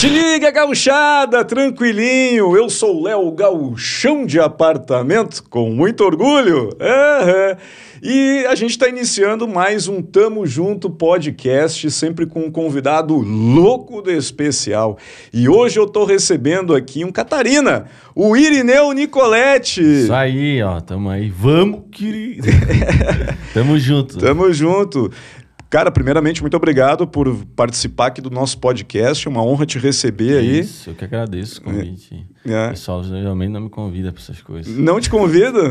Te liga, gauchada, tranquilinho. Eu sou Léo Gauchão de Apartamento, com muito orgulho. Uhum. E a gente está iniciando mais um Tamo Junto podcast, sempre com um convidado louco de especial. E hoje eu estou recebendo aqui um Catarina, o Irineu Nicoletti. Isso aí, ó, tamo aí. Vamos, querido. tamo junto. Tamo junto. Cara, primeiramente, muito obrigado por participar aqui do nosso podcast. É uma honra te receber aí. Isso, eu que agradeço o convite. É. O pessoal geralmente não me convida para essas coisas. Não te convida?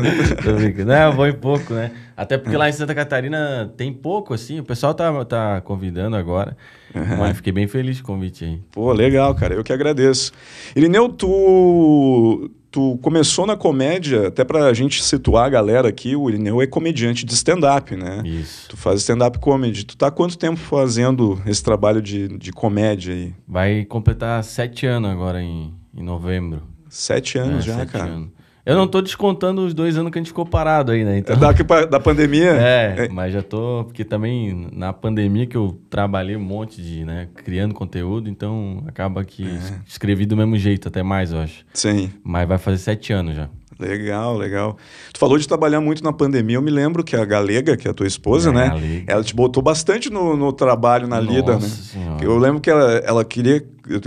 Não, eu vou em pouco, né? Até porque lá em Santa Catarina tem pouco, assim. O pessoal tá, tá convidando agora. Uhum. Mas fiquei bem feliz com o convite aí. Pô, legal, cara. Eu que agradeço. Irineu, tu tu começou na comédia, até pra gente situar a galera aqui, o Irineu é comediante de stand-up, né? Isso. Tu faz stand-up comedy. Tu tá há quanto tempo fazendo esse trabalho de, de comédia aí? Vai completar sete anos agora em, em novembro. Sete anos é, já, sete cara? Anos. Eu não tô descontando os dois anos que a gente ficou parado aí, né? Então... Da, da pandemia? É, é, mas já tô. Porque também na pandemia que eu trabalhei um monte de, né? Criando conteúdo, então acaba que é. escrevi do mesmo jeito, até mais, eu acho. Sim. Mas vai fazer sete anos já. Legal, legal. Tu falou de trabalhar muito na pandemia. Eu me lembro que a Galega, que é a tua esposa, é, né? Galega. Ela te botou bastante no, no trabalho, na Nossa lida, né? Senhora. Eu lembro que ela, ela queria.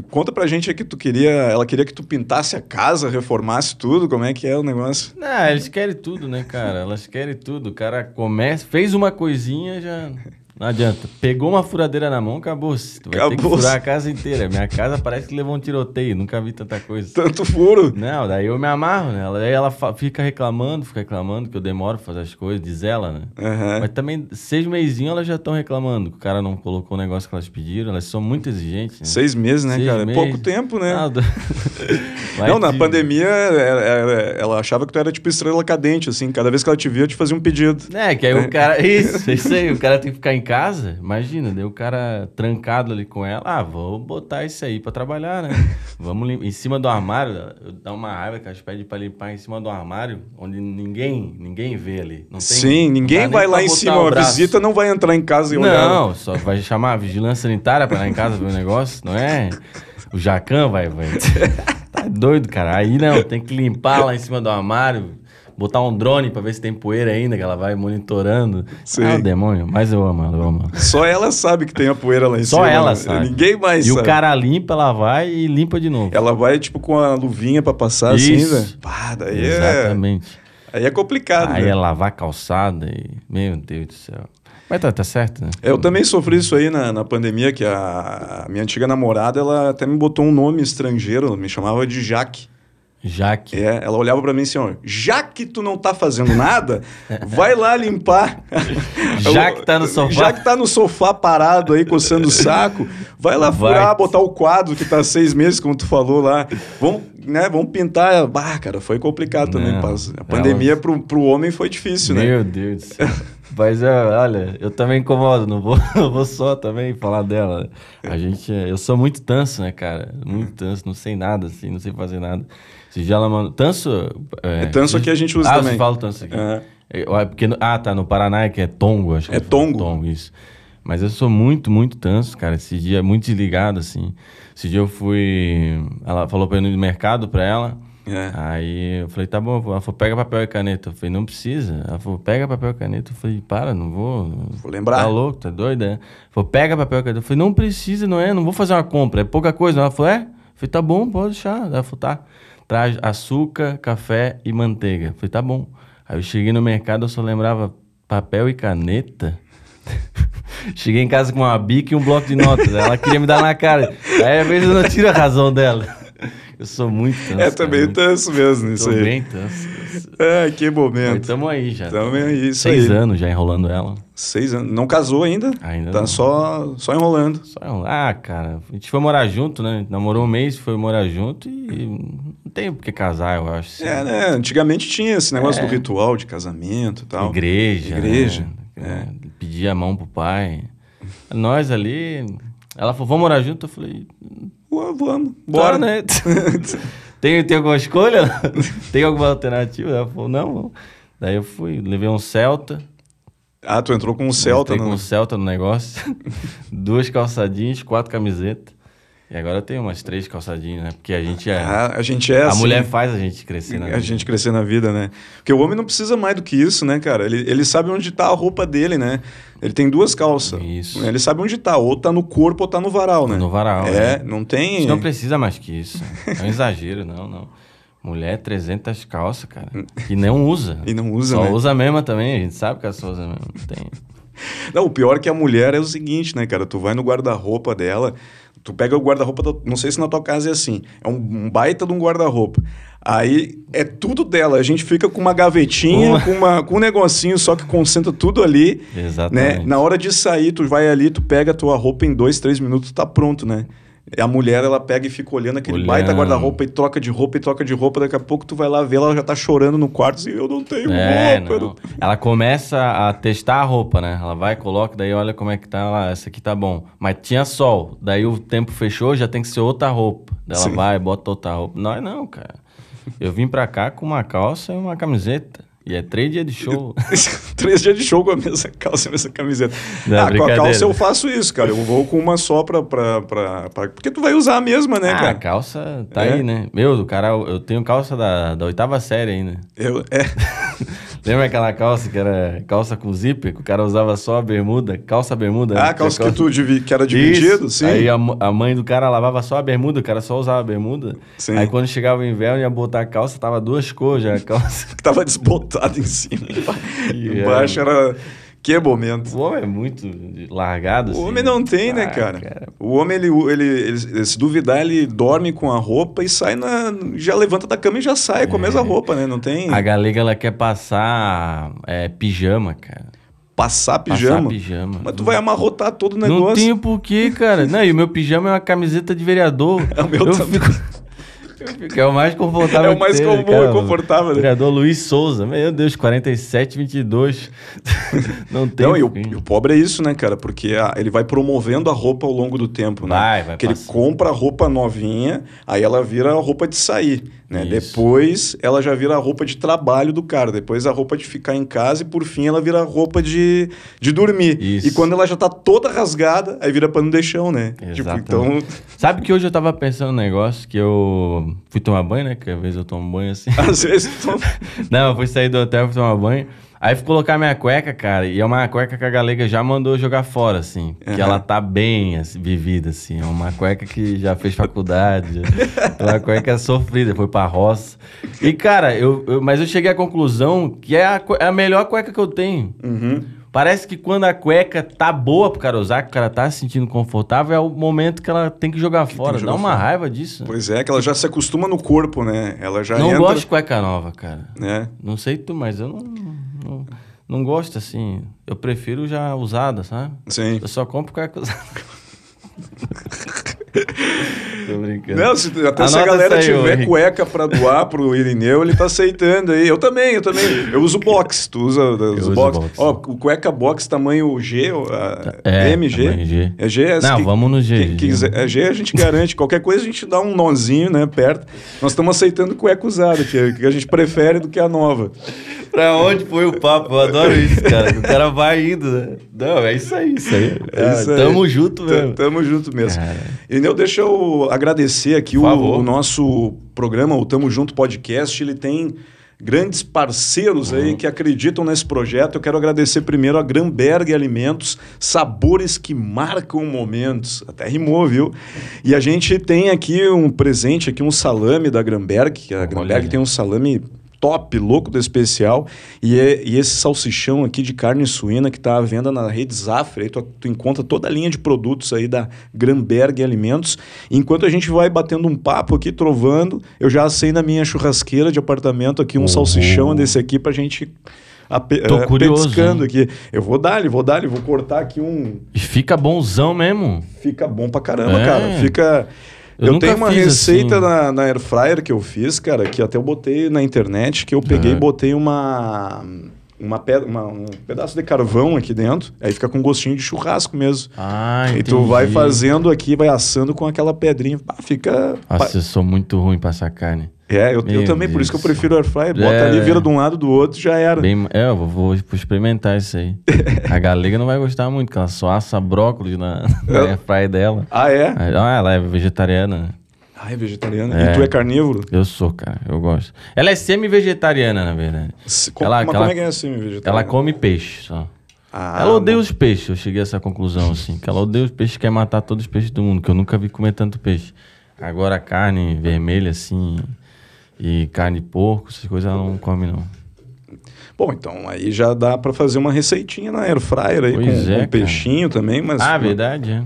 Conta pra gente aí que tu queria. Ela queria que tu pintasse a casa, reformasse tudo. Como é que é o negócio? Não, eles querem tudo, né, cara? Elas querem tudo. O cara começa, fez uma coisinha, já. Não adianta. Pegou uma furadeira na mão, acabou. -se. Tu vai acabou ter que furar a casa inteira. Minha casa parece que levou um tiroteio. Nunca vi tanta coisa. Tanto furo. Não, daí eu me amarro, né? Daí ela fica reclamando, fica reclamando que eu demoro pra fazer as coisas, diz ela, né? Uhum. Mas também, seis meses elas já estão reclamando que o cara não colocou o negócio que elas pediram. Elas são muito exigentes. Né? Seis meses, né, seis cara? É meses. Pouco tempo, né? não, na pandemia, ela achava que tu era tipo estrela cadente, assim. Cada vez que ela te via, eu te fazia um pedido. É, que aí o cara... Isso, isso aí. O cara tem que ficar em casa, imagina, daí o cara trancado ali com ela, ah, vou botar isso aí para trabalhar, né? Vamos em cima do armário, dá uma raiva que as pede para limpar em cima do armário, onde ninguém, ninguém vê ali. Não tem, Sim, ninguém vai lá em cima, a visita não vai entrar em casa e olhar. Não, só vai chamar a vigilância sanitária para ir lá em casa ver o negócio, não é? O Jacan vai, vai. Tá doido, cara. Aí não, tem que limpar lá em cima do armário botar um drone para ver se tem poeira ainda, que ela vai monitorando. Sim. Ah, o demônio, mas eu amo ela, eu amo. Só ela sabe que tem a poeira lá em Só cima. Só ela né? sabe. Ninguém mais e sabe. E o cara limpa, ela vai e limpa de novo. Ela vai, tipo, com a luvinha para passar Isso. assim, né? Pá, daí é Exatamente. É... Aí é complicado, Aí né? é lavar calçada e... Meu Deus do céu. Mas tá, tá certo, né? Eu também sofri isso aí na, na pandemia, que a, a minha antiga namorada, ela até me botou um nome estrangeiro, me chamava de Jaque. Jaque. É, ela olhava para mim assim, ó, já que tu não tá fazendo nada, vai lá limpar. já que tá no sofá. Já que tá no sofá parado aí, coçando o saco, vai lá vai. furar, botar o quadro que tá seis meses, como tu falou lá. Vamos, né, vamos pintar. Bah, cara, foi complicado também. Não, a pandemia ela... pro, pro homem foi difícil, Meu né? Meu Deus do céu. Mas olha, eu também incomodo, não vou, não vou só também falar dela. A gente, eu sou muito tanso, né, cara? Muito tanso, não sei nada, assim, não sei fazer nada. Se já ela manda. Tanso. É, é tanso aqui a gente usa ah, também. Ah, fala tanso aqui. Uhum. É, porque, ah, tá, no Paraná é que é tongo, acho que é. tongo. Tongo, isso. Mas eu sou muito, muito tanso, cara. Esse dia, muito desligado, assim. Esse dia eu fui. Ela falou pra eu ir no mercado pra ela. É. Aí eu falei, tá bom. Ela falou, pega papel e caneta. Eu falei, não precisa. Ela falou, pega papel e caneta. Eu falei, para, não vou. Vou lembrar. Tá louco, tá doida? Ela falou, pega papel e caneta. Eu falei, não precisa, não é? Não vou fazer uma compra, é pouca coisa. Ela falou, é? Eu falei, tá bom, pode deixar. Ela falou, tá traz açúcar, café e manteiga. Falei, tá bom. Aí eu cheguei no mercado, eu só lembrava papel e caneta. cheguei em casa com uma bica e um bloco de notas. Ela queria me dar na cara. Aí às vezes eu não tiro a razão dela. Eu sou muito tanso. É, também tanso mesmo isso aí. bem tanso. É, que momento. Estamos aí já. Estamos aí, isso Seis aí. anos já enrolando ela. Seis anos. Não casou ainda? Ainda tá não. só, só enrolando. Só enrolando. Ah, cara, a gente foi morar junto, né? Namorou um mês, foi morar junto e não tem por que casar, eu acho. Assim. É, né? Antigamente tinha esse negócio é. do ritual de casamento e tal. Igreja. Igreja. Né? É. Pedir a mão pro pai. Nós ali. Ela falou, vamos morar junto? Eu falei. Vamos, bora, tá, né? tem, tem alguma escolha? tem alguma alternativa? Ela falou, não. Daí eu fui, levei um Celta. Ah, tu entrou com um Celta, né? com um Celta no negócio. Duas calçadinhas, quatro camisetas. E agora tenho umas três calçadinhas, né? Porque a gente é. A, a gente é a assim, mulher faz a gente crescer, né? A gente crescer na vida, né? Porque o homem não precisa mais do que isso, né, cara? Ele, ele sabe onde tá a roupa dele, né? Ele tem duas calças. Isso. Ele sabe onde tá. Ou tá no corpo ou tá no varal, né? No varal, É, né? não A tem... gente não precisa mais que isso. É um exagero, não, não. Mulher, 300 calças, cara. E não usa. E não usa, Só né? usa a mesma também. A gente sabe que ela só usa a mesma. Não tem. Não, o pior é que a mulher é o seguinte, né, cara? Tu vai no guarda-roupa dela, tu pega o guarda-roupa, da- não sei se na tua casa é assim, é um, baita de um guarda-roupa. Aí é tudo dela, a gente fica com uma gavetinha, Uma- com, uma, com um negocinho só que concentra tudo ali. Né? Exatamente. Na hora de sair, tu vai ali, tu pega a tua roupa em dois, três minutos, tá pronto, né? A mulher, ela pega e fica olhando aquele Olhando. baita guarda-roupa e troca de roupa e troca de roupa. Daqui a pouco tu vai lá ver, ela já tá chorando no quarto assim, eu não tenho É, roupa. não. não Ela começa a testar a roupa, né? Ela vai, coloca, daí olha como é que tá lá, essa aqui tá bom. Mas tinha sol, daí o tempo fechou, já tem que ser outra roupa. Daí ela Sim. vai, bota outra roupa. Nós não, cara. Eu vim pra cá com uma calça e uma camiseta. E é três dias de show. Três dias de show com a mesma calça e a mesma camiseta. Não, ah, com a calça eu faço isso, cara. Eu vou com uma só pra, pra, pra, pra- Porque tu vai usar a mesma, né, ah, a cara? calça tá É. aí, né? Meu, o cara, eu tenho calça da, da oitava série ainda. Eu, é, Lembra aquela calça que era calça com zíper, que o cara usava só a bermuda, calça bermuda? ah, né? a calça Tinha que, tu divi, que era dividido, Isso. sim. Aí a, a mãe do cara lavava só a bermuda, o cara só usava a bermuda. Sim. Aí quando chegava o inverno, ia botar a calça, tava duas cores já a calça. Que tava desbotado em cima. Embaixo era... Que momento. o homem é muito largado, O assim, homem né? não tem, né, Ah, cara? O homem, ele, ele, ele- se duvidar, ele dorme com a roupa e sai na... Já levanta da cama e já sai com a mesma roupa, né? Não tem... A galega, ela quer passar é, pijama, cara. Passar Passar pijama. pijama. Mas tu vai amarrotar todo o Não negócio. tenho porquê, cara. Não, e o meu pijama é uma camiseta de vereador. É o meu eu também. Fico... fico- É o mais confortável É o mais que comum cara. e confortável? Vereador Luiz Souza. Meu Deus, 47, 22. Não tem Não, e o, e o pobre é isso, né, cara? Porque a- ele vai promovendo a roupa ao longo do tempo, né? Vai, vai Porque ele compra a roupa novinha, aí ela vira a roupa de sair, né? Isso. Depois ela já vira a roupa de trabalho do cara, depois a roupa de ficar em casa e por fim ela vira a roupa de, de dormir. Isso. E quando ela já tá toda rasgada, aí vira pano de chão, né? Tipo, Exatamente. então, Sabe que hoje eu tava pensando um negócio que eu fui tomar banho, né? Que às vezes eu tomo banho assim. às vezes... tu- Não, eu fui sair do hotel, fui tomar banho. Aí fui colocar minha cueca, cara, e é uma cueca que a galega já mandou jogar fora, assim. Que Aham. ela tá bem assim, vivida, assim. É uma cueca que já fez faculdade. já- é uma cueca sofrida, foi pra roça. E, cara, eu, eu- mas eu cheguei à conclusão que é a, é a melhor cueca que eu tenho. Uhum. Parece que quando a cueca tá boa pro cara usar, que o cara tá se sentindo confortável, é o momento que ela tem que jogar fora. jogar Dá uma fora. raiva disso. Pois é, que ela já se acostuma no corpo, né? Ela já não entra... gosto de cueca nova, cara. Né? Não sei tu, mas eu não, não, não gosto assim. Eu prefiro já usada, sabe? Sim. Eu só compro cueca usada. Tô brincando. Não, se, até se a galera ô, tiver cueca pra doar pro Irineu, ele tá aceitando aí. Eu também, eu também. Eu uso box. Tu usa os box. box. Ó, o cueca box tamanho G, a- É, MG. G. É G, é Não, que- vamos no G. Quem quiser, é G a gente garante. Qualquer coisa a gente dá um nozinho, né, perto. Nós estamos aceitando cueca usada, que, que a gente prefere do que a nova. Pra onde foi o papo? Eu adoro isso, cara. O cara vai indo, né? Não, é isso aí, isso aí. É isso aí. Tamo junto mesmo. Tamo junto mesmo. Cara. Irineu, deixa eu agradecer aqui o, o nosso programa, o Tamo Junto Podcast. Ele tem grandes parceiros Uhum. aí que acreditam nesse projeto. Eu quero agradecer primeiro a Gramberg Alimentos, sabores que marcam momentos. Até rimou, viu? E a gente tem aqui um presente, aqui um salame da Gramberg, que a Gramberg tem um salame top, louco do especial. E, é- e esse salsichão aqui de carne suína que está à venda na rede Zafra. Aí tu, tu encontra toda a linha de produtos aí da Gramberg Alimentos. Enquanto a gente vai batendo um papo aqui, trovando, eu já assei na minha churrasqueira de apartamento aqui um Oh. salsichão desse aqui pra gente... Ape, Tô eh, curioso, petiscando hein? aqui. Eu vou dar-lhe, vou dar-lhe, vou cortar aqui um... E fica bonzão mesmo. Fica bom pra caramba, É. cara. Fica. Eu Eu, tenho uma receita assim. na, na Air Fryer que eu fiz, cara, que até eu botei na internet, que eu peguei e Aham. botei uma. Uma, pe- uma- um pedaço de carvão aqui dentro, aí fica com gostinho de churrasco mesmo. Ah, e tu vai entendi. fazendo aqui, vai assando com aquela pedrinha. Ah, fica. Nossa, eu sou muito ruim pra essa carne. É, eu, eu também, por isso que eu Deus. prefiro air fryer. Bota É, ali, vira é. de um lado do outro, já era. Bem, é, eu vou, vou experimentar isso aí. A galega não vai gostar muito, porque ela só assa brócolis na, na Eu- airfryer dela. Ah, é? Ah, ela é vegetariana. Ah, é vegetariana. É. E tu é carnívoro? Eu sou, cara, eu gosto. Ela é semi-vegetariana, na verdade. Se- Ela- mas ela- como é que é vegetariano? Ela come peixe só. Ah, ela odeia bom. os peixes, eu cheguei a essa conclusão, assim. Que ela odeia os peixes, quer matar todos os peixes do mundo, que eu nunca vi comer tanto peixe. Agora, carne vermelha, assim, e carne de porco, essas coisas ela não come, não. Bom, então aí já dá pra fazer uma receitinha na air fryer aí Pois com, é, com cara. peixinho também, mas Ah, verdade, é.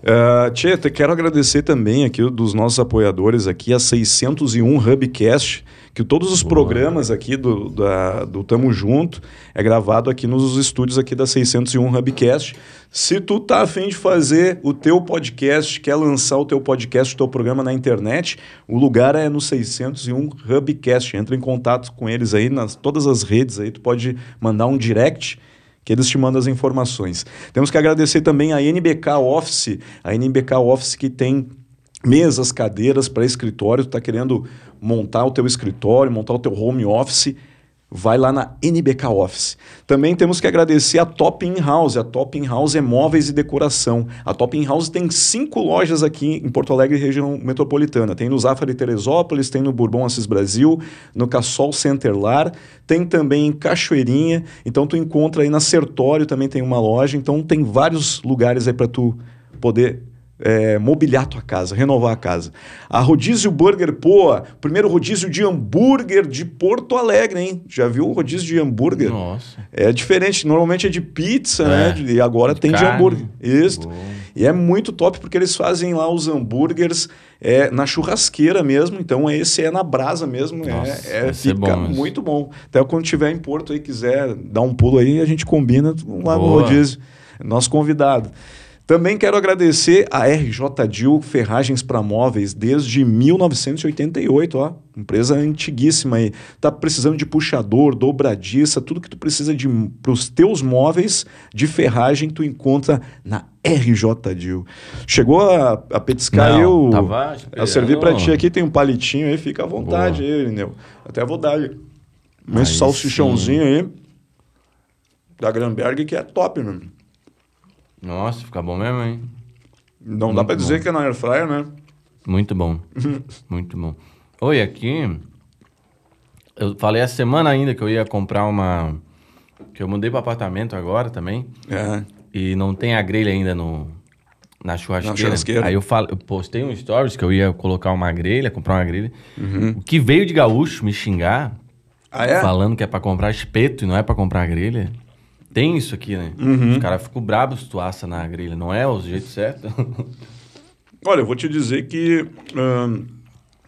Uh, Tchê, te quero agradecer também aqui dos nossos apoiadores aqui, a 601 Hubcast, que todos os programas aqui do, da, do Tamo Junto é gravado aqui nos estúdios aqui da 601 Hubcast. Se tu tá afim de fazer o teu podcast, quer lançar o teu podcast, o teu programa na internet, o lugar é no 601 Hubcast. Entra em contato com eles aí nas todas as redes aí, tu pode mandar um direct que eles te mandam as informações. Temos que agradecer também a NBK Office, a NBK Office que tem mesas, cadeiras para escritório, tu está querendo montar o teu escritório, montar o teu home office, vai lá na NBK Office. Também temos que agradecer a Top In House. A Top In House é móveis e decoração. A Top In House tem cinco lojas aqui em Porto Alegre, região metropolitana. Tem no Zafari Teresópolis, tem no Bourbon Assis Brasil, no Cassol Center Lar, tem também em Cachoeirinha. Então tu encontra aí na Sertório também tem uma loja. Então tem vários lugares aí para tu poder é, mobiliar tua casa, renovar a casa. A Rodízio Burger Poa, primeiro rodízio de hambúrguer de Porto Alegre, hein? Já viu o rodízio de hambúrguer? Nossa. É diferente, normalmente é de pizza, É, né? E agora de tem de carne. hambúrguer. Isso. E é muito top porque eles fazem lá os hambúrgueres é, na churrasqueira mesmo. Então esse é na brasa mesmo. é- Nossa, é, ser fica bom muito bom. Até quando tiver em Porto aí quiser dar um pulo aí, a gente combina lá no Boa. rodízio. Nosso convidado. Também quero agradecer a RJ Dil Ferragens para Móveis desde 1988, ó, empresa antiguíssima aí. Tá precisando de puxador, dobradiça, tudo que tu precisa de para os teus móveis de ferragem tu encontra na RJ Dil. Chegou a, a petiscar aí Não, o tava eu servi para ti aqui tem um palitinho aí, fica à vontade Boa. aí, Irineu. Até vou dar. Um salsichãozinho aí da Granberg que é top, meu. Nossa, fica bom mesmo, hein? Não dá Muito pra dizer bom. que é na air fryer, né? Muito bom. Muito bom. Oi, aqui. Eu falei essa semana ainda que eu ia comprar uma. Que eu mudei para apartamento agora também. É. E não tem a grelha ainda no, na churrasqueira. Na churrasqueira. Aí eu, falo, eu postei um stories que eu ia colocar uma grelha, comprar uma grelha. Uhum. O que veio de gaúcho me xingar, Ah, é? falando que é pra comprar espeto e não é pra comprar grelha. Tem isso aqui, né? Uhum. Os caras ficam bravos se tu assa na grelha. Não é o jeito certo? Olha, eu vou te dizer que ahn,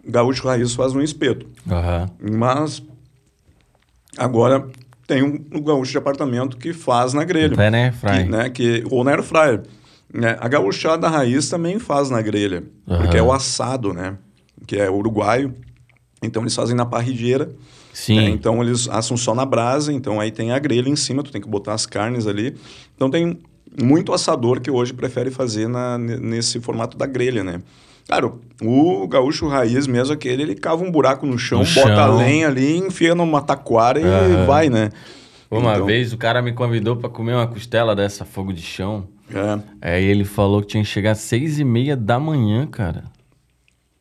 Gaúcho Raiz faz um espeto. Aham. Mas agora tem um, um gaúcho de apartamento que faz na grelha. Até na airfryer. Que, né, que, ou na air fryer. Né? A gaúchada raiz também faz na grelha. Porque é o assado, né? Que é uruguaio. Então eles fazem na parrilheira. Sim. É, então eles assam só na brasa, então aí tem a grelha em cima, tu tem que botar as carnes ali. Então tem muito assador que hoje prefere fazer na, ne- nesse formato da grelha, né? Claro, o gaúcho raiz mesmo, aquele, ele cava um buraco no chão, No bota a chão. lenha ali, enfia numa taquara e Aham. vai, né? Uma Então, vez o cara me convidou pra comer uma costela dessa fogo de chão. é, Aí ele falou que tinha que chegar às seis e meia da manhã, cara.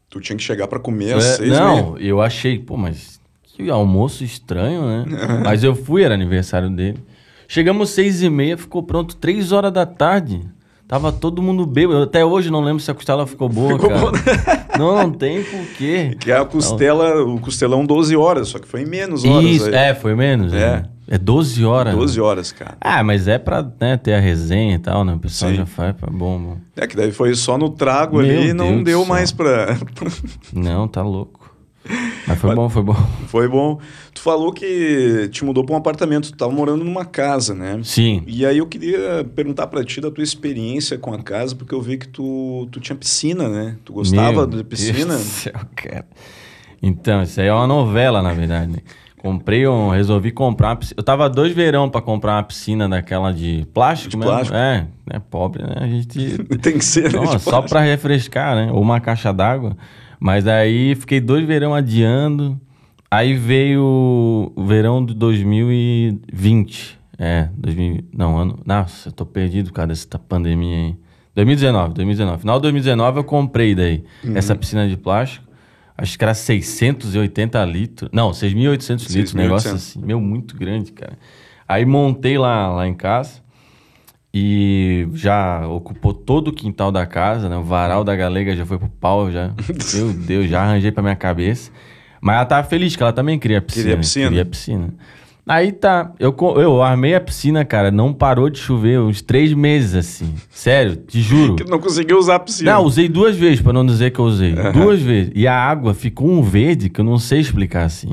tu tinha que chegar para comer às É, seis não, meia. eu achei, pô, mas que almoço estranho, né? mas eu fui, era aniversário dele. Chegamos seis e meia, ficou pronto três horas da tarde. Tava todo mundo bêbado. Até hoje não lembro se a costela ficou boa, Ficou cara. né? Não, não tem porquê. Que é a costela, o costelão 12 horas, só que foi em menos horas. Isso, aí. é, foi menos. É. né? É 12 horas. 12 horas, cara. Ah, mas é pra né, ter a resenha e tal, né? O pessoal Sim. já faz, é bom, bom. É que daí foi só no trago Meu ali e não Deus deu mais pra. Não, tá louco. Mas foi bom, foi bom. Foi bom. Tu falou que te mudou para um apartamento, tu tava morando numa casa, né? Sim. E aí eu queria perguntar para ti da tua experiência com a casa, porque eu vi que tu, tu tinha piscina, né? Tu gostava Meu de piscina? Deus do céu, cara. Então, isso aí é uma novela, na verdade. né? Comprei um, resolvi comprar uma piscina. Eu tava dois verão pra comprar uma piscina daquela de plástico De mesmo. plástico. É, é pobre, né? A gente Tem que ser, né? Não, só pra refrescar, né? Ou uma caixa d'água. Mas aí fiquei dois verão adiando. Aí veio o verão de 2020. É, 2000, não, ano. Nossa, eu tô perdido por causa dessa pandemia aí. 2019, 2019. Final de 2019 eu comprei daí essa piscina de plástico. Acho que era 680 litros. Não, 6.800 litros, um negócio assim. Meu, muito grande, cara. Aí montei lá, lá em casa e já ocupou todo o quintal da casa, né? O varal da galega já foi pro pau, já. Meu Deus, já arranjei pra minha cabeça. Mas ela tava feliz, que ela também queria piscina. Queria piscina. Queria piscina. Aí tá, eu, eu armei a piscina, cara, não parou de chover uns três meses, assim. Sério, te juro. Que não conseguiu usar a piscina. Não, usei duas vezes, pra não dizer que eu usei. Duas vezes. E a água ficou um verde que eu não sei explicar assim.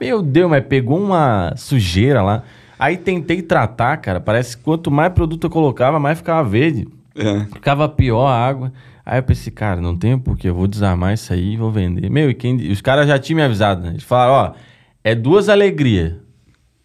Meu Deus, mas pegou uma sujeira lá. Aí tentei tratar, cara. Parece que quanto mais produto eu colocava, mais ficava verde. É. Ficava pior a água. Aí eu pensei, cara, não tem porquê, eu vou desarmar isso aí e vou vender. Meu, e quem, os caras já tinham me avisado, né? Eles falaram, ó, é duas alegrias.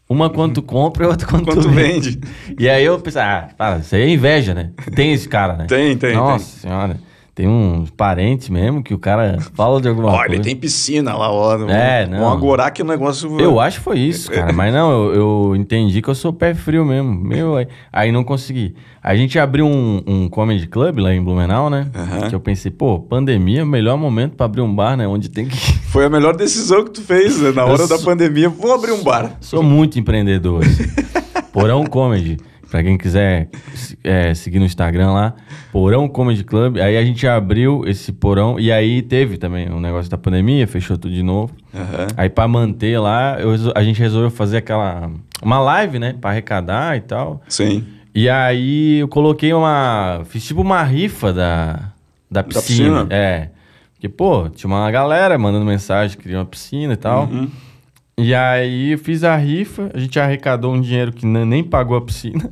Uma quando tu compra e outra quando, Quando tu vende. vende. E aí eu pensei, ah, para, isso aí é inveja, né? Tem esse cara, né? Tem, tem, Nossa senhora. Tem uns parentes mesmo que o cara fala de alguma Olha, coisa. ele tem piscina lá, ó. É, Vão não. agorar que o negócio... Eu acho que foi isso, cara. Mas não, eu, eu entendi que eu sou pé frio mesmo. Meu, aí, aí não consegui. A gente abriu um, um comedy club lá em Blumenau, né? Aham. Que eu pensei, pô, pandemia é o melhor momento pra abrir um bar, né? Onde tem que. Foi a melhor decisão que tu fez né? na hora Eu da sou- pandemia. Vou abrir um bar. Sou muito empreendedor. assim. Porão Comedy. Pra quem quiser é, seguir no Instagram lá, Porão Comedy Club. Aí a gente abriu esse porão e aí teve também o negócio da pandemia, fechou tudo de novo. Aham. Aí pra manter lá, eu a gente resolveu fazer aquela uma live, né, Pra arrecadar e tal. Sim. E aí eu coloquei uma, fiz tipo uma rifa da da piscina. piscina? É. Porque pô, tinha uma galera mandando mensagem, queria uma piscina e tal. Uhum. E aí eu fiz a rifa, a gente arrecadou um dinheiro que nem pagou a piscina.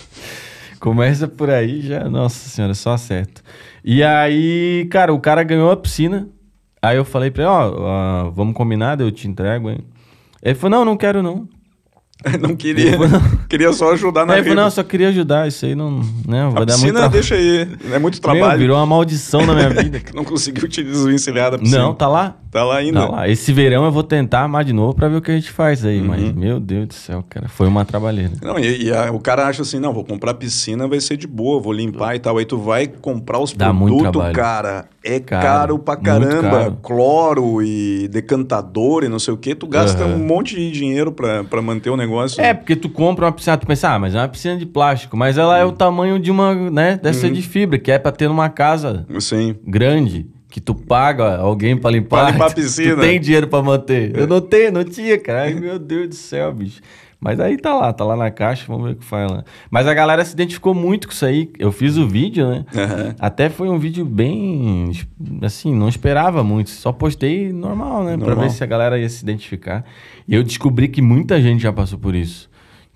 Começa por aí já, nossa senhora, só acerto. E aí, cara, o cara ganhou a piscina. Aí eu falei pra ele, ó, ah, vamos combinar, eu te entrego, hein? Ele falou, não, não quero não. Não queria. queria só ajudar na Aí ele falou, não, eu só queria ajudar, isso aí não, não vai a dar muito piscina trabalho. deixa aí. É muito Meu, trabalho. virou uma maldição na minha vida. Não conseguiu te desvencilhar da piscina. não, tá lá. Tá lá ainda. Tá. Esse verão eu vou tentar armar de novo pra ver o que a gente faz aí. Uhum. Mas, meu Deus do céu, cara, foi uma trabalheira. Não, e, e a- o cara acha assim, não, vou comprar piscina, vai ser de boa, vou limpar e tal. Aí tu vai comprar os Dá muito produtos, trabalho. cara, é Caro, caro pra caramba. caro. Cloro e decantador e não sei o que. Tu gasta Aham. um monte de dinheiro pra, pra manter o negócio. É, porque tu compra uma piscina, tu pensa, ah, mas é uma piscina de plástico. Mas ela é o tamanho de uma, né, deve Uhum. de fibra, que é pra ter numa casa Sim. grande, que tu paga alguém pra limpar. Pra limpar a piscina. Tu tem dinheiro pra manter. Eu não tenho, não tinha, cara. Ai, meu Deus do céu, bicho. Mas aí tá lá, tá lá na caixa, vamos ver o que faz lá. Mas a galera se identificou muito com isso aí. Eu fiz o vídeo, né? Aham. Até foi um vídeo bem. Assim, não esperava muito. Só postei normal, né? Pra Normal. ver se a galera ia se identificar. E eu descobri que muita gente já passou por isso.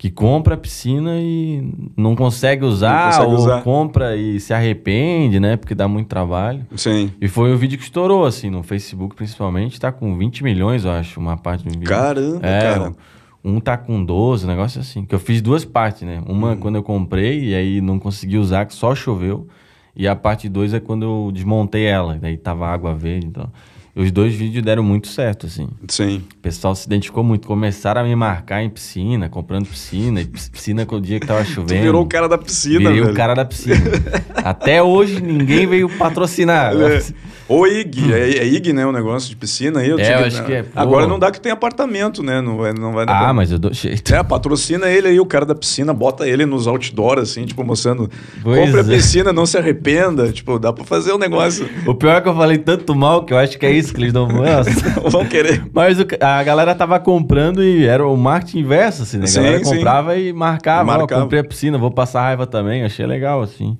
Que compra a piscina e não consegue usar, consegue ou usar. compra e se arrepende, né? Porque dá muito trabalho. Sim. E foi um vídeo que estourou, assim, no Facebook principalmente. Tá com 20 milhões, eu acho, uma parte do vídeo. Caramba, É, cara. um tá com 12, um negócio assim. Que eu fiz duas partes, né? Uma Uhum. quando eu comprei e aí não consegui usar, que só choveu. E a parte 2 é quando eu desmontei ela. Daí tava água verde, então... Os dois vídeos deram muito certo, assim. Sim. O pessoal se identificou muito. Começaram a me marcar em piscina, comprando piscina. E pis- piscina com o dia que tava Tu chovendo. virou o cara da piscina, Virei velho. o cara da piscina. Até hoje ninguém veio patrocinar. É. Ou IG, é, é IG, né? O negócio de piscina aí. É, tinha eu acho que é, pô. Agora não dá que tem apartamento, né? Não vai, não vai pra- Ah, mas eu dou jeito. É, patrocina ele aí, o cara da piscina, bota ele nos outdoor, assim, tipo, mostrando. Pois compre a é. piscina, não se arrependa. Tipo, dá pra fazer o negócio. O pior é que eu falei tanto mal que eu acho que é isso que eles não. Vão querer. Mas o a galera tava comprando e era o marketing inverso, assim, né? A Sim, galera sim. comprava e marcava. Ó, Marcava. comprei a piscina, vou passar raiva também. Achei legal, assim.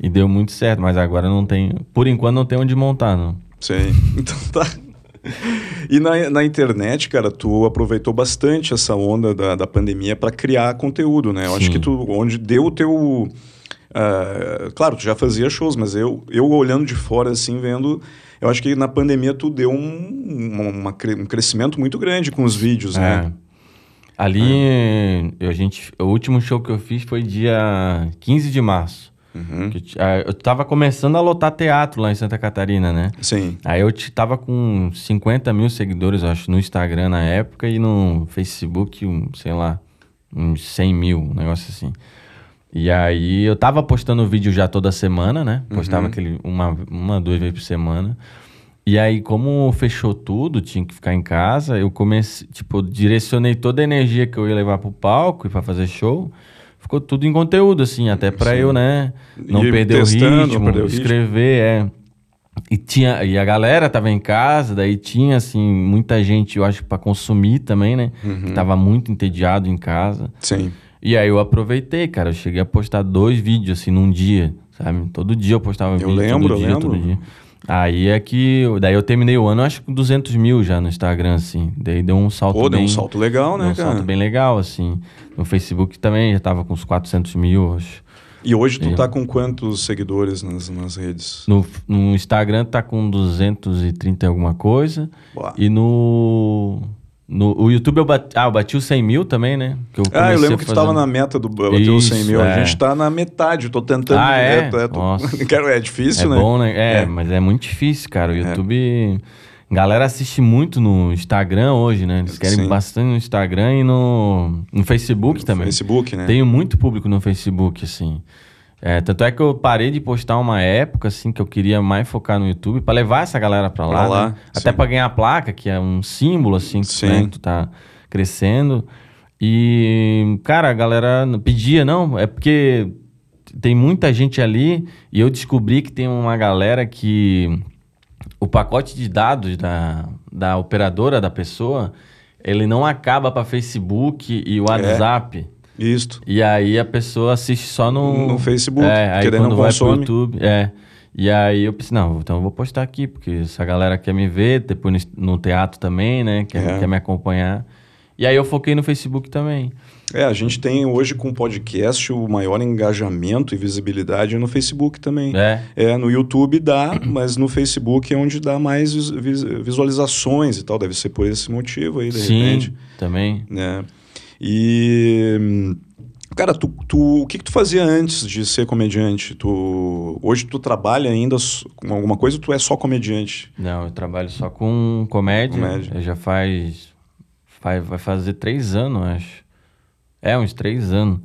E deu muito certo, mas agora não tem. Por enquanto não tem onde montar, não. Sim. Então tá. E na, na internet, cara, tu aproveitou bastante essa onda da, da pandemia para criar conteúdo, né? Eu acho Sim. que tu, onde deu o teu. ah, claro, tu já fazia shows, mas eu, eu olhando de fora, assim, vendo. Eu acho que na pandemia tu deu um, uma- um crescimento muito grande com os vídeos, né? É. Ali, eu- a gente, o último show que eu fiz foi dia 15 de março. Uhum. Que ah, Eu tava começando a lotar teatro lá em Santa Catarina, né? Sim. Aí eu tava com 50 mil seguidores, acho, no Instagram na época e no Facebook, um, sei lá, uns 100 mil, um negócio assim. E aí eu tava postando vídeo já toda semana, né? Postava aquele uma, uma, duas vezes por semana. E aí, como fechou tudo, tinha que ficar em casa, eu comecei, tipo, eu direcionei toda a energia que eu ia levar pro palco e pra fazer show. Ficou tudo em conteúdo, assim, até pra eu, né, não perder o testando, não ritmo, perder o ritmo. escrever, é. E, tinha, e a galera tava em casa, daí tinha, assim, muita gente, eu acho, pra consumir também, né? Uhum. Que tava muito entediado em casa. Sim. E aí eu aproveitei, cara. Eu cheguei a postar dois vídeos, assim, num dia, sabe? Todo dia eu postava vídeo, lembro, todo eu dia, lembro. todo dia. Aí é que... Daí eu terminei o ano, acho que com 200 mil já no Instagram, assim. Daí deu um salto Pô, deu bem... um salto legal, né, deu um cara? salto bem legal, assim. No Facebook também já tava com uns 400 mil, acho. E hoje tu tá com quantos seguidores nas, nas redes? No, no Instagram tá com 230 e alguma coisa. Boa. E no... No o YouTube eu bati... Ah, eu bati os 100 mil também, né? Que eu Ah, eu lembro a que tu fazer- tava na meta do bater os 100 Isso, mil. A é. gente tá na metade, eu tô tentando. Ah, é? tô- tô- é difícil, é né? bom, né? É, É. mas é muito difícil, cara. O YouTube. Galera assiste muito no Instagram hoje, né? Eles querem Sim. bastante no Instagram e no, no Facebook também. Facebook, né? Tenho muito público no Facebook, assim. É, tanto é que eu parei de postar uma época, assim, que eu queria mais focar no YouTube pra levar essa galera pra lá. Pra lá, né? Até pra ganhar a placa, que é um símbolo, assim, que, Sim. né, tu tá crescendo. E, cara, a galera pedia, não, é porque tem muita gente ali e eu descobri que tem uma galera que o pacote de dados da, da operadora da pessoa, ele não acaba para Facebook e WhatsApp. Isto. E aí a pessoa assiste só no, No Facebook, É, aí quando não vai consome. pro YouTube, é. E aí eu pensei, não, então eu vou postar aqui, porque essa galera quer me ver, depois no, teatro também, né? Quer, É. quer me acompanhar. E aí eu foquei no Facebook também. É, a gente tem hoje com o podcast o maior engajamento e visibilidade no Facebook também. É. É, no YouTube dá, mas no Facebook é onde dá mais vis- vis- visualizações e tal. Deve ser por esse motivo aí, de Sim, repente. também. né? E cara, tu, tu- o que, que tu fazia antes de ser comediante? Tu hoje tu trabalha ainda com alguma coisa? Ou tu é só comediante? Não, eu trabalho só com comédia. Comédia. Eu já faz, faz. Vai fazer três anos, acho. É, uns três anos.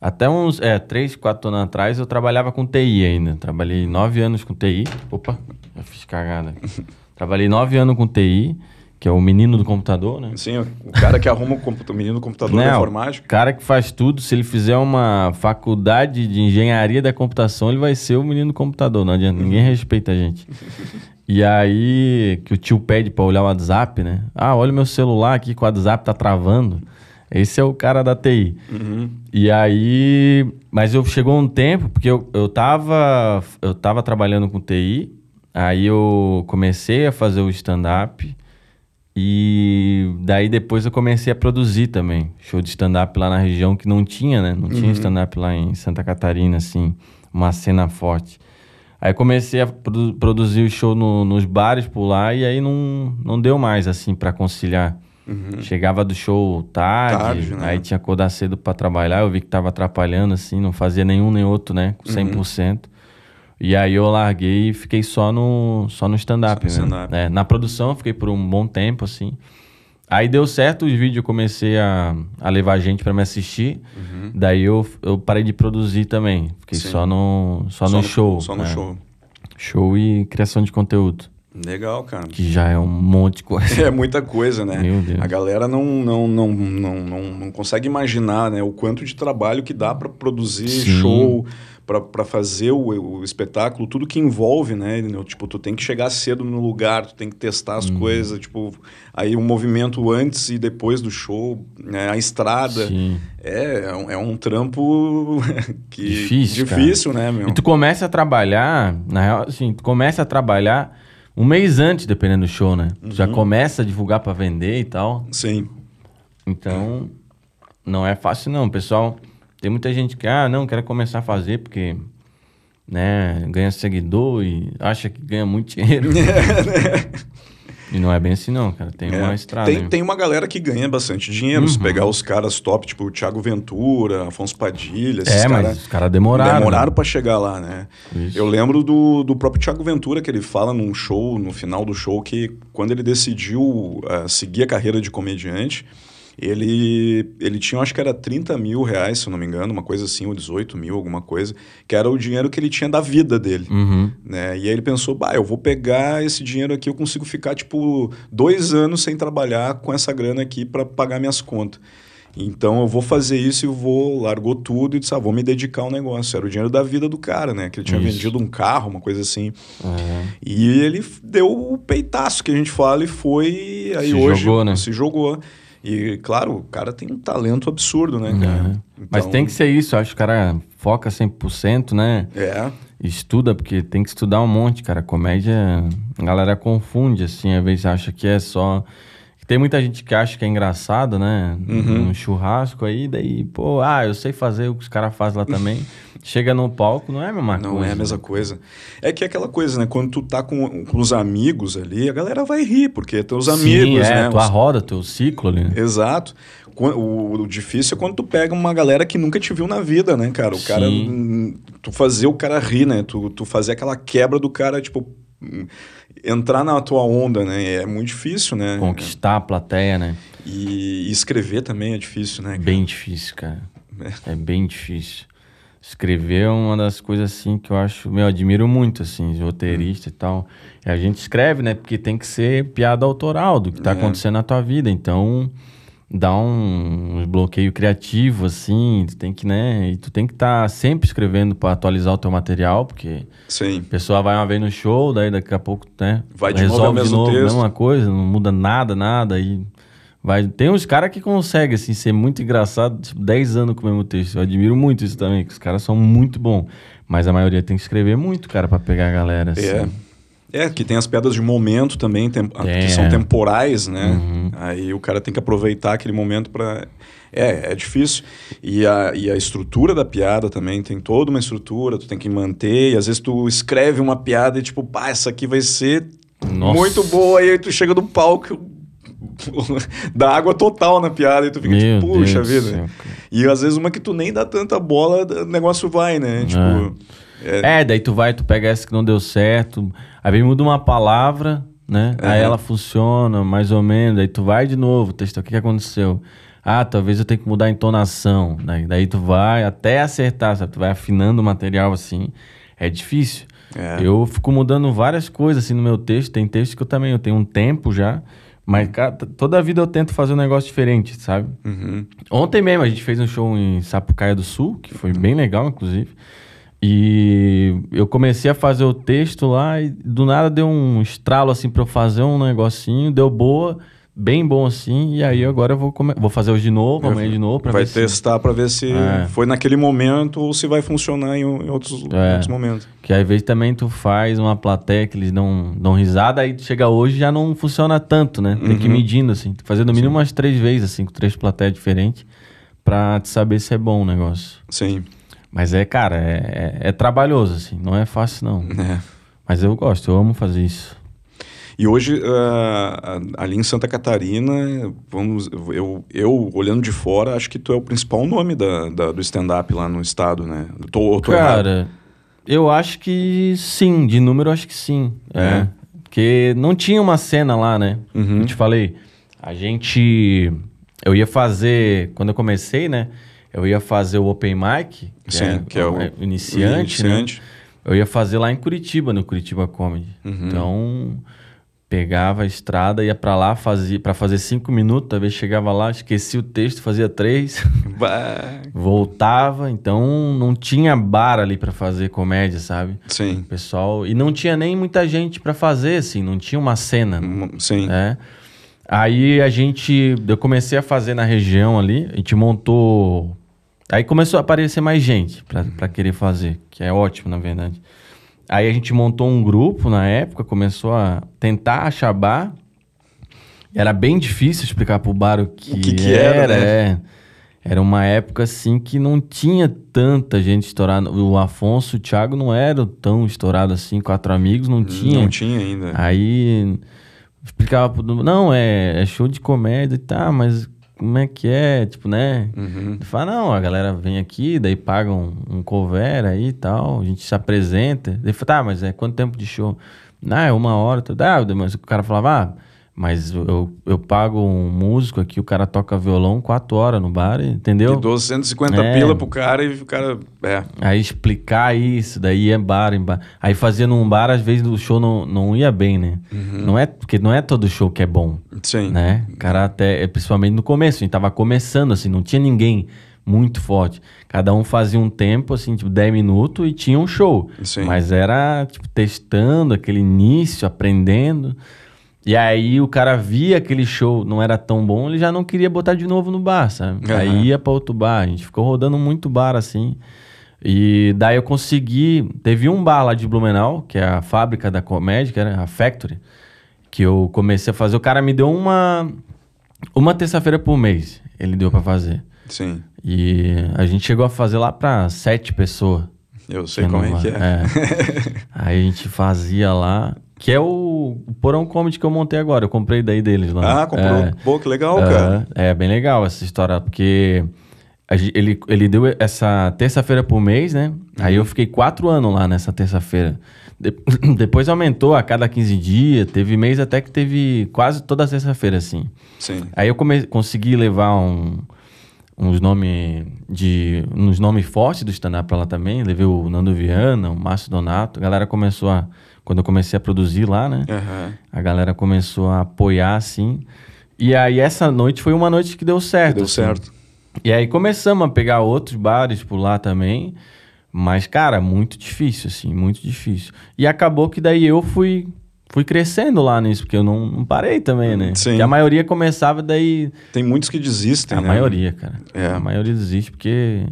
Até uns. É, três, quatro anos atrás eu trabalhava com TI ainda. Trabalhei nove anos com TI. Opa, já fiz cagada. Trabalhei nove anos com TI, que é o menino do computador, né? Assim, o cara que arruma o, o menino do computador da Não, informática. o cara que faz tudo, se ele fizer uma faculdade de engenharia da computação, ele vai ser o menino do computador. Não adianta, ninguém respeita a gente. E aí, que o tio pede pra olhar o WhatsApp, né? Ah, olha o meu celular aqui que o WhatsApp tá travando. Esse é o cara da TI. Uhum. E aí. Mas eu chegou um tempo, porque eu, eu, tava, eu tava trabalhando com TI, aí eu comecei a fazer o stand-up. E daí depois eu comecei a produzir também. Show de stand-up lá na região que não tinha, né? Não tinha stand-up lá em Santa Catarina, assim, uma cena forte. Aí comecei a produ- produzir o show no- nos bares por lá e aí não, não deu mais, assim, pra conciliar. Chegava do show tarde, Tarde, né? aí tinha que acordar cedo pra trabalhar, eu vi que tava atrapalhando, assim, não fazia nenhum nem outro, né? Com 100%. E aí eu larguei e fiquei só no, só no stand-up, no né? stand-up. É, na produção fiquei por um bom tempo, assim. Aí deu certo os vídeos, eu comecei a, a levar gente pra me assistir. Daí eu, eu parei de produzir também. Fiquei Uhum. Sim. só no, só Só no show. Só no né? show. Show e criação de conteúdo. Legal, cara. Que já é um monte de coisa. É muita coisa, né? Meu Deus. A galera não, não, não, não, não, não consegue imaginar né, o quanto de trabalho que dá para produzir Sim. show, para fazer o, o espetáculo, tudo que envolve, né? Tipo, tu tem que chegar cedo no lugar, tu tem que testar Uhum. as coisas, tipo, aí o movimento antes e depois do show, né, a estrada. Sim. É, é um, é um trampo que Difícil, cara. difícil né, meu? E tu começa a trabalhar, na real, assim, tu começa a trabalhar um mês antes, dependendo do show, né? Tu já Uhum. começa a divulgar pra vender e tal. Sim. Então, não é fácil não, pessoal. Tem muita gente que, ah, não, quero começar a fazer porque, né, ganha seguidor e acha que ganha muito dinheiro. E não é bem assim, não, cara. Tem É, uma estrada. Tem, tem uma galera que ganha bastante dinheiro. Uhum. Se pegar os caras top, tipo o Thiago Ventura, Afonso Padilha, esses É, mas caras os caras demoraram. demoraram né? pra chegar lá, né? Isso. Eu lembro do, do próprio Thiago Ventura, que ele fala num show, no final do show, que quando ele decidiu ah, seguir a carreira de comediante, ele, ele tinha, acho que era 30 mil reais, se eu não me engano, uma coisa assim, ou 18 mil, alguma coisa, que era o dinheiro que ele tinha da vida dele. Uhum. Né? E aí ele pensou, bah, eu vou pegar esse dinheiro aqui, eu consigo ficar, tipo, dois anos sem trabalhar com essa grana aqui para pagar minhas contas. Então eu vou fazer isso e vou, largou tudo e disse, ah, vou me dedicar ao negócio. Era o dinheiro da vida do cara, né? Que ele tinha Isso. vendido um carro, uma coisa assim. É. E ele deu o peitaço que a gente fala e foi. Aí Se hoje jogou, né? se jogou. E, claro, o cara tem um talento absurdo, né, cara? É. Mas Então, tem que ser isso, eu acho que o cara foca 100%, né? É, Estuda, porque tem que estudar um monte, cara. Comédia, a galera confunde, assim, às vezes acha que é só. Tem muita gente que acha que é engraçado, né? Uhum. Um churrasco aí, daí, pô, ah, eu sei fazer o que os caras fazem lá também. Chega no palco, não é a mesma Não coisa. é a mesma coisa. É que é aquela coisa, né? Quando tu tá com, com os amigos ali, a galera vai rir, porque é teus amigos, Sim, é, né? tua Os- roda, teu ciclo ali. Exato. O, o difícil é quando tu pega uma galera que nunca te viu na vida, né, cara? O cara. Sim. hum, Tu fazer o cara rir, né? Tu, tu fazer aquela quebra do cara, tipo. Entrar na tua onda, né? É muito difícil, né? Conquistar a plateia, né? E, e escrever também é difícil, né? cara? Bem difícil, cara. É bem difícil. Escrever é uma das coisas assim que eu acho, meu, admiro muito, assim, roteirista e tal. E a gente escreve, né? Porque tem que ser piada autoral do que tá É. acontecendo na tua vida. Então, dá um, bloqueio criativo, assim. Tu tem que, né? E tu tem que estar sempre escrevendo para atualizar o teu material, porque Sim. a pessoa vai uma vez no show, daí daqui a pouco, né? Vai de novo, é o resolve de novo, texto. mesma coisa, não muda nada, nada. Aí vai. Tem uns caras que conseguem, assim, ser muito engraçado, tipo, 10 anos com o mesmo texto. Eu admiro muito isso também, que os caras são muito bons. Mas a maioria tem que escrever muito, cara, pra pegar a galera, assim. É. É, que tem as piadas de momento também, tem- que são é. temporais, né? Uhum. Aí o cara tem que aproveitar aquele momento para É, é difícil. E a, e a estrutura da piada também, tem toda uma estrutura, tu tem que manter, e às vezes tu escreve uma piada e tipo, pá, essa aqui vai ser Nossa. muito boa, e aí tu chega no palco, dá água total na piada, e tu fica Meu tipo, puxa Deus vida. céu. E às vezes uma que tu nem dá tanta bola, o negócio vai, né? Tipo, É, daí tu vai, tu pega essa que não deu certo, aí vem muda uma palavra, né? Aí Aham. ela funciona mais ou menos, aí tu vai de novo, testa o que, que aconteceu. Ah, talvez eu tenha que mudar a entonação. Daí, daí tu vai até acertar, sabe? Tu vai afinando o material assim. É difícil. É. Eu fico mudando várias coisas assim no meu texto. Tem texto que eu também eu tenho um tempo já, mas cara, toda a vida eu tento fazer um negócio diferente, sabe? uhum. Ontem mesmo a gente fez um show em Sapucaia do Sul, que foi bem legal, inclusive. E eu comecei a fazer o texto lá e do nada deu um estralo assim pra eu fazer um negocinho, deu boa, bem bom assim, e aí agora eu vou, come- vou fazer hoje de novo, amanhã de novo, pra vai ver se... testar pra ver se É. foi naquele momento ou se vai funcionar em, em outros, É. outros momentos. Que às vezes também tu faz uma plateia que eles dão, dão risada, aí tu chega hoje e já não funciona tanto, né? Tem que ir Uhum. medindo, assim. Fazer no mínimo umas três vezes, assim, com três plateias diferentes, pra te saber se é bom o negócio. Sim. Mas é, cara, é, é, é trabalhoso, assim, não é fácil, não. É. Mas eu gosto, eu amo fazer isso. E hoje, ah, ali em Santa Catarina, vamos, eu, eu, olhando de fora, acho que tu é o principal nome da, da- do stand-up lá no estado, né? Tô, tô errado? Cara, eu acho que sim, de número acho que sim. É. É. Porque não tinha uma cena lá, né? Uhum. Eu te falei, a gente. Eu ia fazer. Quando eu comecei, né? Eu ia fazer o Open Mic, que, Sim, é, que é o- o iniciante, né? iniciante. Eu ia fazer lá em Curitiba, no Curitiba Comedy. Uhum. Então, pegava a estrada, ia pra lá, fazia para fazer cinco minutos, talvez chegava lá, esquecia o texto, fazia três, voltava. Então, não tinha bar ali pra fazer comédia, sabe? Sim. O pessoal e não tinha nem muita gente pra fazer, assim, não tinha uma cena, Hum, Sim. né? Aí a gente, eu comecei a fazer na região ali, a gente montou. Aí começou a aparecer mais gente pra, pra querer fazer, que é ótimo, na verdade. Aí a gente montou um grupo na época, começou a tentar achar bar. Era bem difícil explicar pro bar o que, que que era, né? é. Era uma época assim que não tinha tanta gente estourada. O Afonso e o Thiago não eram tão estourados assim, quatro amigos, não tinha. Não tinha ainda. Aí Explicava pro não, é, é show de comédia e tá, mas como é que é, tipo, né? Uhum. Ele fala, não, a galera vem aqui, daí paga um, um cover aí e tal, a gente se apresenta. Ele fala, tá, mas é quanto tempo de show? Ah, é uma hora, tudo. Ah, mas o cara falava, ah, mas eu, eu pago um músico aqui, o cara toca violão quatro horas no bar, entendeu? E 250 É. pila pro cara e o cara. É. Aí explicar isso, daí é bar em bar. Aí fazia num bar, às vezes o show não, não ia bem, né? Não é, porque não é todo show que é bom, Sim. né? O cara até, principalmente no começo, a gente tava começando, assim, não tinha ninguém muito forte. Cada um fazia um tempo, assim, tipo 10 minutos e tinha um show. Sim. Mas era, tipo, testando aquele início, aprendendo. E aí o cara via aquele show não era tão bom, ele já não queria botar de novo no bar, sabe? Aham. Aí ia pra outro bar. A gente ficou rodando muito bar assim. E daí eu consegui. Teve um bar lá de Blumenau, que é a fábrica da comédia, que era a Factory, que eu comecei a fazer. O cara me deu uma. Uma terça-feira por mês, ele deu pra fazer. Sim. E a gente chegou a fazer lá pra sete pessoas. Eu sei como é que é. Aí a gente fazia lá, que é o, o Porão Comedy que eu montei agora. Eu comprei daí deles lá. Ah, comprou. É, Pô, que legal, cara. é, é bem legal essa história, porque a ele, ele deu essa terça-feira por mês, né? Aí Uhum. eu fiquei quatro anos lá nessa terça-feira. De- depois aumentou a cada 15 dias, teve mês até que teve quase toda terça-feira, assim. Sim. Aí eu come- consegui levar um- uns nomes de uns nomes fortes do stand-up pra lá também. Levei o Nando Viana, o Márcio Donato. A galera começou a. Quando eu comecei a produzir lá, né? Aham. A galera começou a apoiar, assim. E aí essa noite foi uma noite que deu certo. Deu assim. certo. E aí começamos a pegar outros bares por lá também. Mas, cara, muito difícil, assim, muito difícil. E acabou que daí eu fui, fui crescendo lá nisso, porque eu não, não parei também, né? Sim. Porque a maioria começava daí. Tem muitos que desistem, a né? maioria, cara. É. A maioria desiste porque.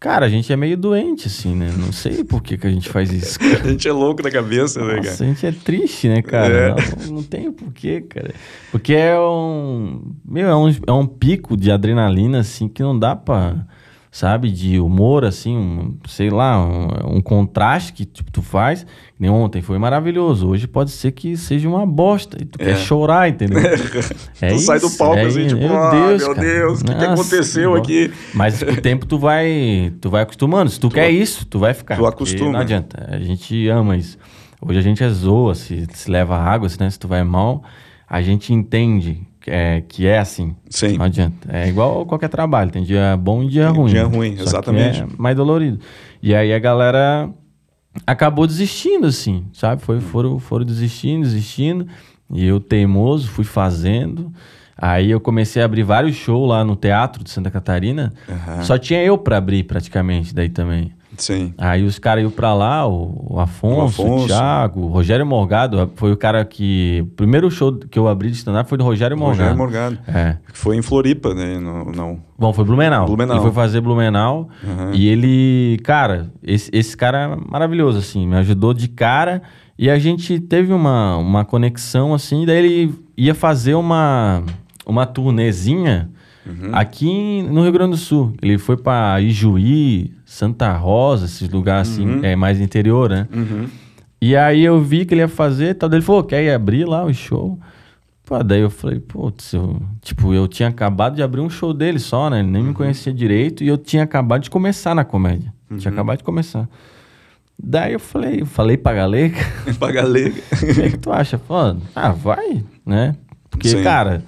Cara, a gente é meio doente, assim, né? Não sei por que, que a gente faz isso. A gente é louco da cabeça, né, Nossa, cara? a gente é triste, né, cara? É. Não, não tem porquê, cara. Porque é um. Meu, é um, é um pico de adrenalina, assim, que não dá pra. Sabe, de humor, assim, um, sei lá, um, um contraste que tipo, tu faz. Nem ontem foi maravilhoso. Hoje pode ser que seja uma bosta. E tu quer chorar, entendeu? É tu sai do isso, palco é assim, isso. tipo, Meu ah, Deus, meu cara. Deus, o que, que aconteceu aqui? Mas com o tempo tu vai, tu vai acostumando. Se tu, quer isso, tu vai ficar. tu acostuma. Não adianta. A gente ama isso. Hoje a gente é zoa, se, se leva água, se, né, se tu vai mal, a gente entende é, que é assim. Sim. Não adianta. É igual qualquer trabalho. Tem dia bom e dia Tem ruim. dia ruim, Só exatamente. É mais dolorido. E aí a galera acabou desistindo, assim, sabe? Foi, foram, foram desistindo, desistindo. E eu, teimoso, fui fazendo. Aí eu comecei a abrir vários shows lá no Teatro de Santa Catarina. Aham. Só tinha eu pra abrir, praticamente, daí também. Sim. Aí os caras iam pra lá, o, o Afonso, O o, Afonso. Thiago, o Rogério Morgado. Foi o cara que... O primeiro show que eu abri de stand-up foi do Rogério Morgado. Rogério Morgado. É. Foi em Floripa, né? Não. não. Bom, foi Blumenau. Blumenau. Ele foi fazer Blumenau. Aham. E ele, cara, esse, esse cara é maravilhoso, assim, me ajudou de cara. E a gente teve uma, uma conexão, assim. Daí ele ia fazer uma, uma turnezinha Uhum. aqui no Rio Grande do Sul. Ele foi pra Ijuí, Santa Rosa, esses lugares, assim, é, mais interior, né? Uhum. E aí eu vi que ele ia fazer e tal. Ele falou, quer ir abrir lá o show? Pô, daí eu falei, putz, eu, tipo, eu tinha acabado de abrir um show dele só, né? Ele nem me conhecia direito e eu tinha acabado de começar na comédia. Tinha acabado de começar. Daí eu falei, eu falei pra Galega, pra galega. o que, é que tu acha? Pô, ah, vai, né? Porque, Sim. cara,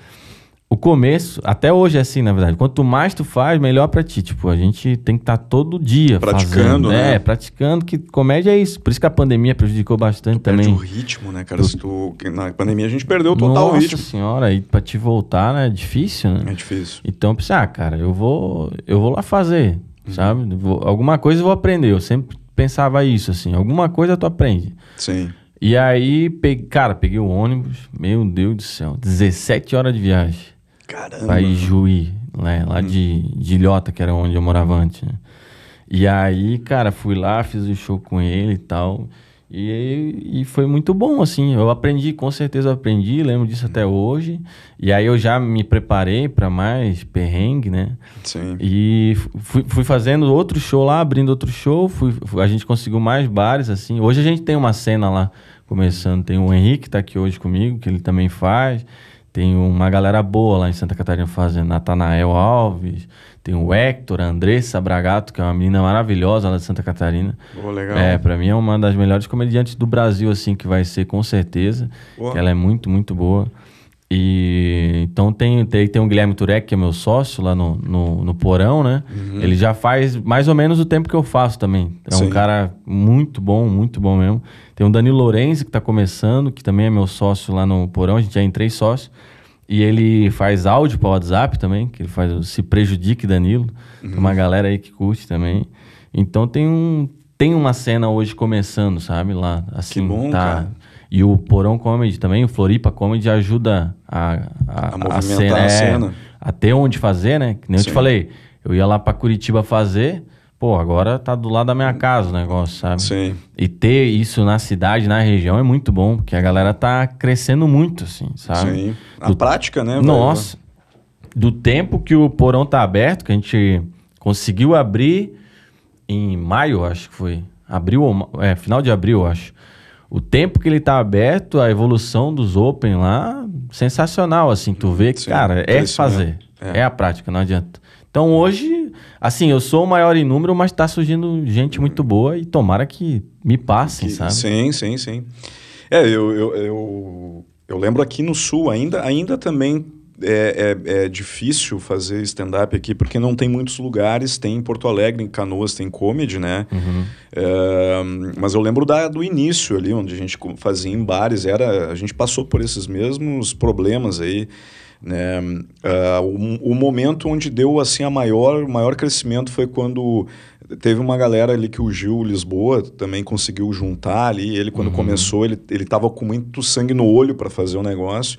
o começo, até hoje é assim, na verdade. Quanto mais tu faz, melhor pra ti. Tipo, a gente tem que estar todo dia Praticando, fazendo. né? É, praticando, que comédia é isso. Por isso que a pandemia prejudicou bastante Perde também. o ritmo, né, cara? Se tu, na pandemia a gente perdeu total o Nossa ritmo. senhora, e pra te voltar, né, é difícil, né? É difícil. Então eu pensei, ah, cara, eu vou, eu vou lá fazer, Uhum. sabe? Vou- alguma coisa eu vou aprender. Eu sempre pensava isso, assim, alguma coisa tu aprende. Sim. E aí, peguei, cara, peguei o ônibus, meu Deus do céu, 17 horas de viagem Caramba. pra Ijuí, né, lá de, de Ilhota, que era onde eu morava antes. né? E aí, cara, fui lá, fiz o show com ele e tal. E, e foi muito bom, assim. Eu aprendi, com certeza eu aprendi, lembro disso até hoje. E aí eu já me preparei para mais perrengue, né? Sim. E fui, fui fazendo outro show lá, abrindo outro show. Fui, a gente conseguiu mais bares, assim. Hoje a gente tem uma cena lá começando. Tem o Henrique que tá aqui hoje comigo, que ele também faz. Tem uma galera boa lá em Santa Catarina fazendo. Natanael Alves. Tem o Hector, a Andressa Bragato, que é uma menina maravilhosa lá de Santa Catarina. Pô, legal. É, pra mim é uma das melhores comediantes do Brasil, assim, que vai ser com certeza. Pô. Ela é muito, muito boa. E então tem, tem, tem o Guilherme Turek, que é meu sócio lá no, no, no Porão, né? Ele já faz mais ou menos o tempo que eu faço também. É Sim. um cara muito bom, muito bom mesmo. Tem o Danilo Lorenzi, que tá começando, que também é meu sócio lá no Porão. A gente já é em três sócios. E ele faz áudio para WhatsApp também, que ele faz o Se Prejudique Danilo. Tem uma galera aí que curte também. Então tem um tem uma cena hoje começando, sabe? Lá, assim, bom, tá. cara. E o Porão Comedy também, o Floripa Comedy ajuda a, a, A movimentar a é, cena. a ter onde fazer, né? Que nem eu te Sim. falei, eu ia lá pra Curitiba fazer, pô, agora tá do lado da minha casa o negócio, sabe? Sim. E ter isso na cidade, na região é muito bom, porque a galera tá crescendo muito, assim, sabe? Sim. A Do- prática, né? velho? Nossa, do tempo que o porão tá aberto, que a gente conseguiu abrir em maio, acho que foi. Abril, ou é, final de abril, acho. O tempo que ele tá aberto, a evolução dos Open lá, sensacional, assim. Tu vê que, Sim, cara, é fazer. É. É. a prática, não adianta. Então hoje, assim, eu sou o maior em número, mas tá surgindo gente muito boa e tomara que me passem, Que- sabe? Sim, sim, sim. É, eu, eu, eu, eu lembro aqui no Sul, ainda, ainda também é, é, é difícil fazer stand-up aqui, porque não tem muitos lugares. Tem em Porto Alegre, em Canoas, tem comedy, né? Uhum. É, mas eu lembro da, do início ali, onde a gente fazia em bares, era, a gente passou por esses mesmos problemas aí. Né? Ah, o, o momento onde deu assim a maior, o maior crescimento foi quando teve uma galera ali que o Gil Lisboa também conseguiu juntar ali. Ele quando começou ele ele estava com muito sangue no olho para fazer o negócio.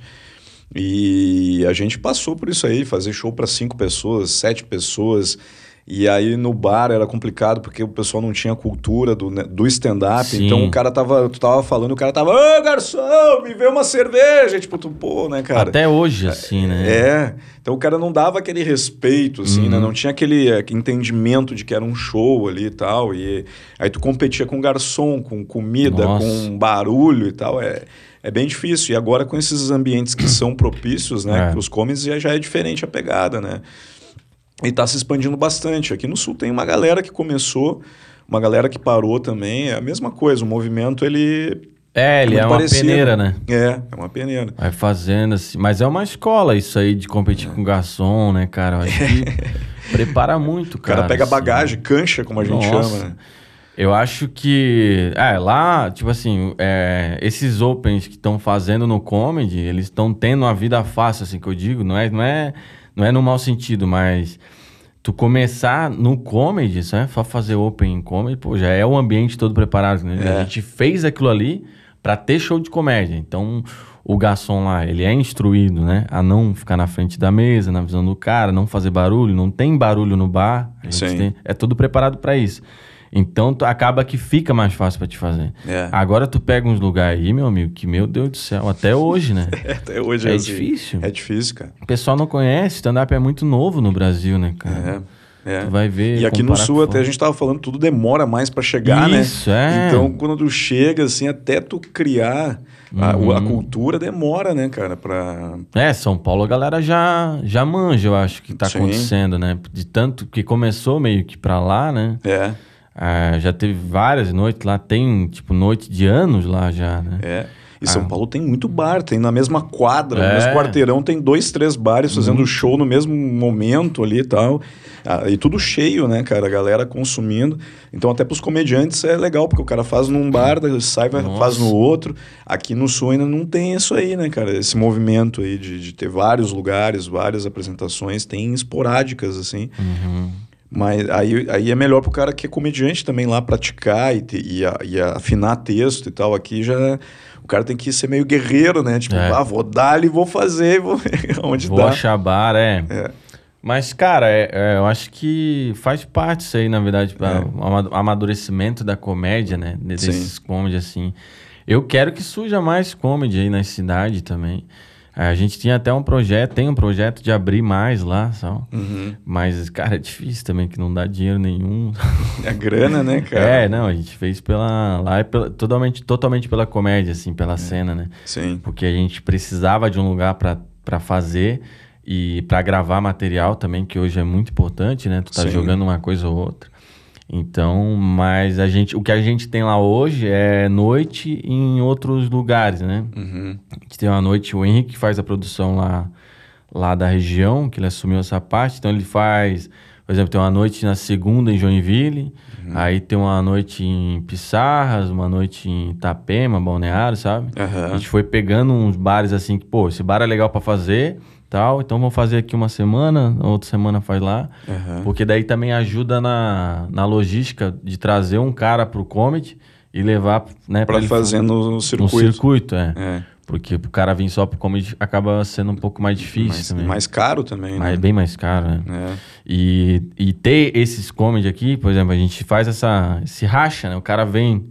E a gente passou por isso aí, fazer show para cinco pessoas, sete pessoas. E aí no bar era complicado porque o pessoal não tinha cultura do, né, do stand-up. Então o cara tava, tu tava falando, o cara tava, ô garçom, me vê uma cerveja. Tipo, tu, pô, né, cara? Até hoje, assim, né? É, então o cara não dava aquele respeito, assim, Uhum. né? Não tinha aquele eh, entendimento de que era um show ali e tal. E aí tu competia com garçom, com comida, Nossa. com barulho e tal. É, é bem difícil. E agora com esses ambientes que são propícios, né? É. Os comedies já, já é diferente a pegada, né? E tá se expandindo bastante. Aqui no Sul tem uma galera que começou, uma galera que parou também. É a mesma coisa, o movimento ele... É, ele muito é uma parecido. peneira, né? É, é uma peneira. Vai fazendo assim. Mas é uma escola isso aí de competir com garçom, né, cara? Eu acho que prepara muito, O cara cara. pega assim. bagagem, cancha, como a gente Nossa. chama, né? Eu acho que. É, lá, tipo assim, é, esses opens que estão fazendo no comedy, eles estão tendo uma vida fácil, assim, que eu digo. Não é, não é, não é no mau sentido, mas tu começar no comedy, sabe? Só fazer open em comedy, pô, já é o ambiente todo preparado, né? É. A gente fez aquilo ali pra ter show de comédia. Então, o garçom lá, ele é instruído, né? A não ficar na frente da mesa, na visão do cara, não fazer barulho. Não tem barulho no bar. Sim. tem- é tudo preparado pra isso. Então, tu, acaba que fica mais fácil pra te fazer. É. Agora, tu pega uns lugares aí, meu amigo, que, meu Deus do céu, até hoje, né? Até hoje É assim. difícil. É difícil, cara. O pessoal não conhece, stand-up é muito novo no Brasil, né, cara? É. é. Tu vai ver. E aqui no sul, até a gente tava falando, tudo demora mais pra chegar, Isso, né? é. Então, quando tu chega, assim, até tu criar a, o- a Uhum. cultura, demora, né, cara? Pra... É, São Paulo a galera já, já manja, eu acho, que tá Sim. acontecendo, né? De tanto que começou meio que pra lá, né? É, Ah, já teve várias noites lá, tem, tipo, noite de anos lá já, né? é. E São Paulo tem muito bar, tem na mesma quadra, no É. mesmo quarteirão, tem dois, três bares fazendo show no mesmo momento ali e tal. Ah, e tudo cheio, né, cara? A galera consumindo. Então, até pros comediantes é legal, porque o cara faz num bar, sai, vai, faz no outro. Aqui no Sul ainda não tem isso aí, né, cara? Esse movimento aí de, de ter vários lugares, várias apresentações, tem esporádicas, assim. Uhum. Mas aí, aí é melhor pro cara que é comediante também lá praticar e, te- e, a- e afinar texto e tal. Aqui já o cara tem que ser meio guerreiro, né? Tipo, É. ah, vou dar ali, vou fazer, vou ver onde Vou dá. achar bar, é. É. Mas, cara, é- é, eu acho que faz parte isso aí, na verdade, para É. o ama- amadurecimento da comédia, né? de- Desses comedy, assim. Eu quero que surja mais comedy aí na cidade também. A gente tinha até um projeto, tem um projeto de abrir mais lá, só. Uhum. Mas, cara, é difícil também, que não dá dinheiro nenhum. É grana, né, cara? É, não, a gente fez pela. Lá é pela, totalmente, totalmente pela comédia, assim, pela cena, né? Sim. Porque a gente precisava de um lugar para fazer e para gravar material também, que hoje é muito importante, né? Tu tá Sim. jogando uma coisa ou outra. Então, mas a gente, o que a gente tem lá hoje é noite em outros lugares, né? Uhum. A gente tem uma noite, o Henrique que faz a produção lá, lá da região, que ele assumiu essa parte. Então ele faz, por exemplo, tem uma noite na segunda em Joinville, aí tem uma noite em Pissarras, uma noite em Itapema, Balneário, sabe? Aham. A gente foi pegando uns bares assim que, pô, esse bar é legal pra fazer, tal, então vamos fazer aqui uma semana, outra semana faz lá. Aham. Porque daí também ajuda na, na logística de trazer um cara pro comedy e levar, né, Pra ele fazer no no circuito. circuito, é. É. Porque o cara vir só pro comedy acaba sendo um pouco mais difícil Mais, também. mais caro também, Mas é né? bem mais caro, né? É. E, e ter esses comedy aqui, por exemplo, a gente faz essa, esse racha, né? O cara vem,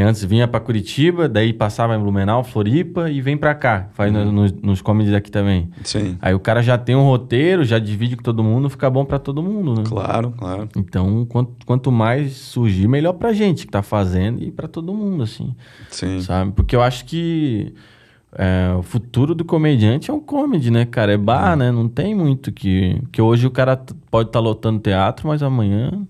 antes vinha pra Curitiba, daí passava em Blumenau, Floripa e vem pra cá. Faz Uhum. no- nos, nos comedy aqui também. Sim. Aí o cara já tem um roteiro, já divide com todo mundo, fica bom pra todo mundo, né? Claro, claro. Então, quanto, quanto mais surgir, melhor pra gente que tá fazendo e pra todo mundo, assim Sim. sabe? Porque eu acho que é, o futuro do comediante é um comedy, né, cara? É bar, né? Não tem muito que... Que hoje o cara pode estar lotando teatro, mas amanhã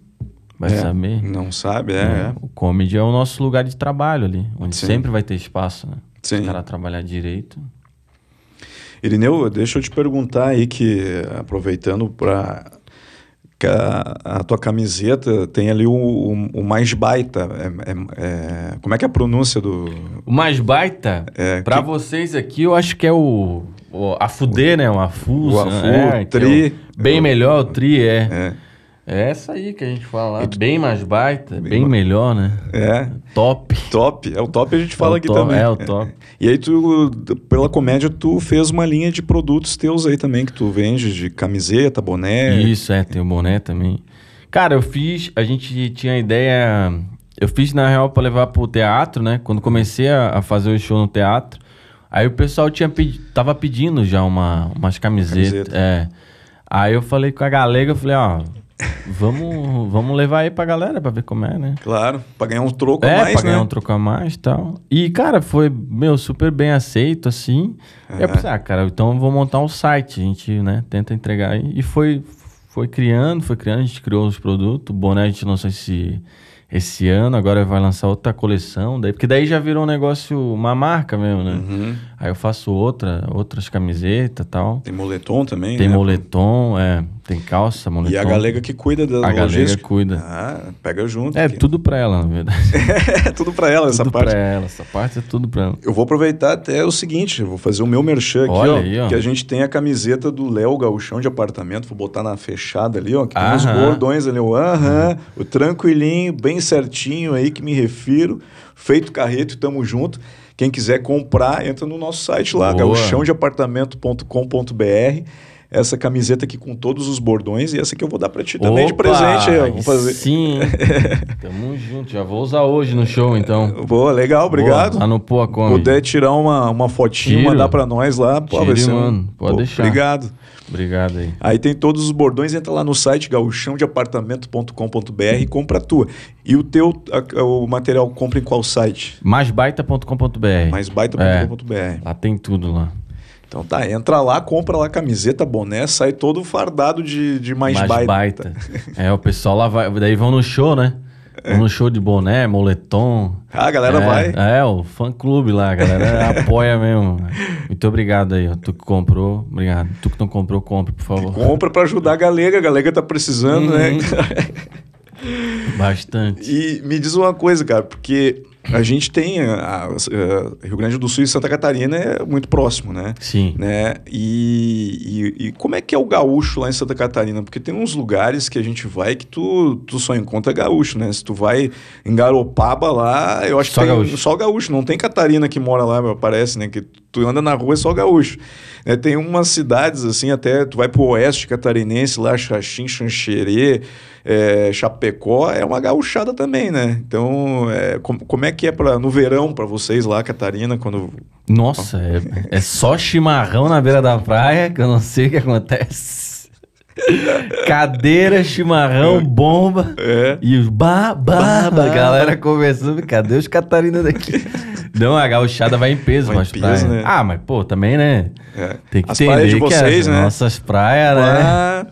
vai É, saber. Não sabe, é. né? O comedy é o nosso lugar de trabalho ali, onde Sim. sempre vai ter espaço, né? Sim. o trabalhar direito. Irineu, deixa eu te perguntar aí que, aproveitando para a, a tua camiseta tem ali o, o, o mais baita. É, é- é- como é que é a pronúncia do. O mais baita, É, pra que- vocês aqui, eu acho que é o... o a Fudê, né? O Afuso. O Afu, é, que é Tri. o- bem melhor, o Tri, é. É, É essa aí que a gente fala lá. Bem mais baita, bem, ma- melhor, né? é, Top. top. É o top a gente fala É aqui top, também. é o top. E aí tu, pela comédia, tu fez uma linha de produtos teus aí também, que tu vende de camiseta, boné. Isso, é, tem o boné também. Cara, eu fiz, a gente tinha a ideia, eu fiz na real pra levar pro teatro, né? Quando comecei a, a fazer o show no teatro, aí o pessoal tinha pedi, tava pedindo já uma, umas camisetas, Camiseta. é. Aí eu falei com a galega, eu falei, ó, vamos, vamos levar aí pra galera pra ver como é, né? Claro, pra ganhar um troco É, a mais, pra ganhar né? um troco a mais e tal. E, cara, foi, meu, super bem aceito, assim. E eu pensei, ah, cara, então eu vou montar um site. A gente, né, tenta entregar aí. E foi, foi criando, foi criando, a gente criou os produtos. O boné a gente lançou esse, esse ano, agora vai lançar outra coleção. Daí, porque daí já virou um negócio, uma marca mesmo, né? Uhum. Aí eu faço outra, outras camisetas e tal. Tem moletom também, Tem né? moletom, é, tem calça, moletom. E a galega que cuida da A galega logística. cuida. Ah, pega junto. É aqui. tudo pra ela, na verdade. É tudo pra ela, essa tudo parte. pra ela, essa parte é tudo pra ela. Eu vou aproveitar até o seguinte, eu vou fazer o meu merchan aqui, ó, aí, ó. que a gente tem a camiseta do Léo Gauchão de apartamento, vou botar na fechada ali, ó, que tem uns Aham. bordões ali, o aham, o tranquilinho, bem certinho aí que me refiro, feito carreto e tamo junto. Quem quiser comprar, entra no nosso site lá, Boa. gauchãodeapartamento.com.br. Essa camiseta aqui com todos os bordões e essa que eu vou dar pra ti também de Opa, presente. aí, ó, Vou fazer. Sim. Tamo junto. Já vou usar hoje no show, então. Boa, legal, obrigado. Boa, lá no Poa Come. puder tirar uma, uma fotinha, Tiro. mandar pra nós lá, pô, Tiro vai ser um- mando, pode pô, deixar. Obrigado. Obrigado aí. Aí tem todos os bordões, entra lá no site gauchãodeapartamento.com.br e compra a tua. E o teu a- o material compra em qual site? Maisbaita.com.br. Maisbaita.com.br. Lá tem tudo lá. Então tá, entra lá, compra lá camiseta, boné, sai todo fardado de, de mais, Mais baita. baita. É, o pessoal lá vai. Daí vão no show, né? Vão no show de boné, moletom. Ah, a galera é, vai. É, o fã clube lá, a galera apoia mesmo. Muito obrigado aí, ó. Tu que comprou, obrigado. Tu que não comprou, compre, por favor. Compra pra ajudar a galega, a galega tá precisando, Uhum. né? Bastante. E me diz uma coisa, cara, porque a gente tem a, a- a- Rio Grande do Sul e Santa Catarina é muito próximo, né? Sim. né? E, e, e como é que é o gaúcho lá em Santa Catarina? Porque tem uns lugares que a gente vai que tu, tu só encontra gaúcho, né? Se tu vai em Garopaba lá, eu acho Só que tem gaúcho. só gaúcho. Não tem Catarina que mora lá, parece, né? Que tu anda na rua é só gaúcho. É, tem umas cidades assim, até tu vai pro oeste catarinense, lá, Xaxim, Xanxerê, é, Chapecó, é uma gauchada também, né? Então, é, com, como é que é pra, no verão para vocês lá, Catarina, quando... Nossa, é, é só chimarrão na beira da praia, que eu não sei o que acontece. Cadeira, chimarrão, bomba. É. E os ba, ba, ba, galera conversando. Cadê os Catarina daqui? Não, a gauchada vai em peso, Vai em mas peso, praia. né? Ah, mas pô, também, né? É. Tem que As entender de que vocês, as né? nossas praias, né?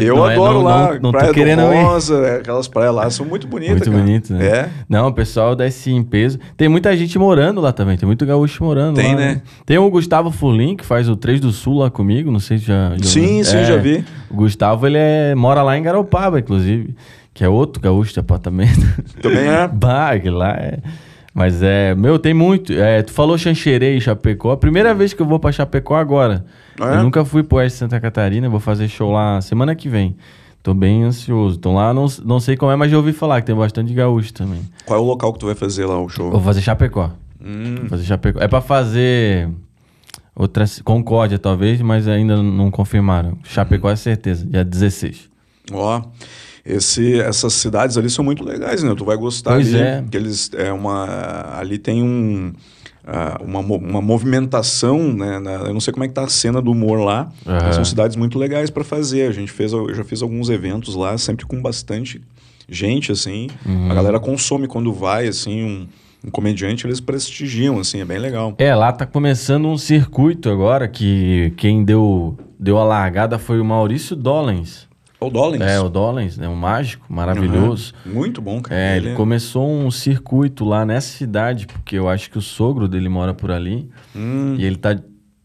Eu não é- adoro não- lá, não- não tô Praia querendo do ir. Rosa, é, aquelas praias lá são muito bonitas, Muito bonito, né? É. Não, o pessoal desce em peso. Tem muita gente morando lá também, tem muito gaúcho morando Tem, lá. né? Tem o Gustavo Fulim, que faz o 3 do Sul lá comigo, não sei se já... já Sim, sim, É, já vi. O Gustavo, ele é, mora lá em Garopaba, inclusive, que é outro gaúcho de apartamento. Também é. bah, lá é... Mas é, meu, tem muito. É, tu falou Xanxerê e Chapecó. A primeira vez que eu vou pra Chapecó agora. Ah, é? Eu nunca fui pro Oeste de Santa Catarina, vou fazer show lá semana que vem. Tô bem ansioso. Então lá não, não sei como é, mas já ouvi falar que tem bastante gaúcho também. Qual é o local que tu vai fazer lá o show? Vou fazer Chapecó. Hum, Vou fazer Chapecó. É pra fazer outra Concórdia, talvez, mas ainda não confirmaram. Chapecó é certeza, dia 16. ó, esse, essas cidades ali são muito legais, né? Tu vai gostar Pois ali. é. Que eles, é uma, ali tem um, ah, uma, uma movimentação, né? na- eu não sei como é que tá a cena do humor lá. Mas São cidades muito legais para fazer. A gente fez, eu já fiz alguns eventos lá, sempre com bastante gente, assim. Uhum. A galera consome quando vai, assim, um, um comediante, eles prestigiam, assim, é bem legal. É, lá tá começando um circuito agora que quem deu, deu a largada foi o Maurício Dollens. O Dollins. É, o Dollens, né? Um mágico maravilhoso. Aham. Muito bom, cara. É, ele começou um circuito lá nessa cidade, porque eu acho que o sogro dele mora por ali. Hum, E ele tá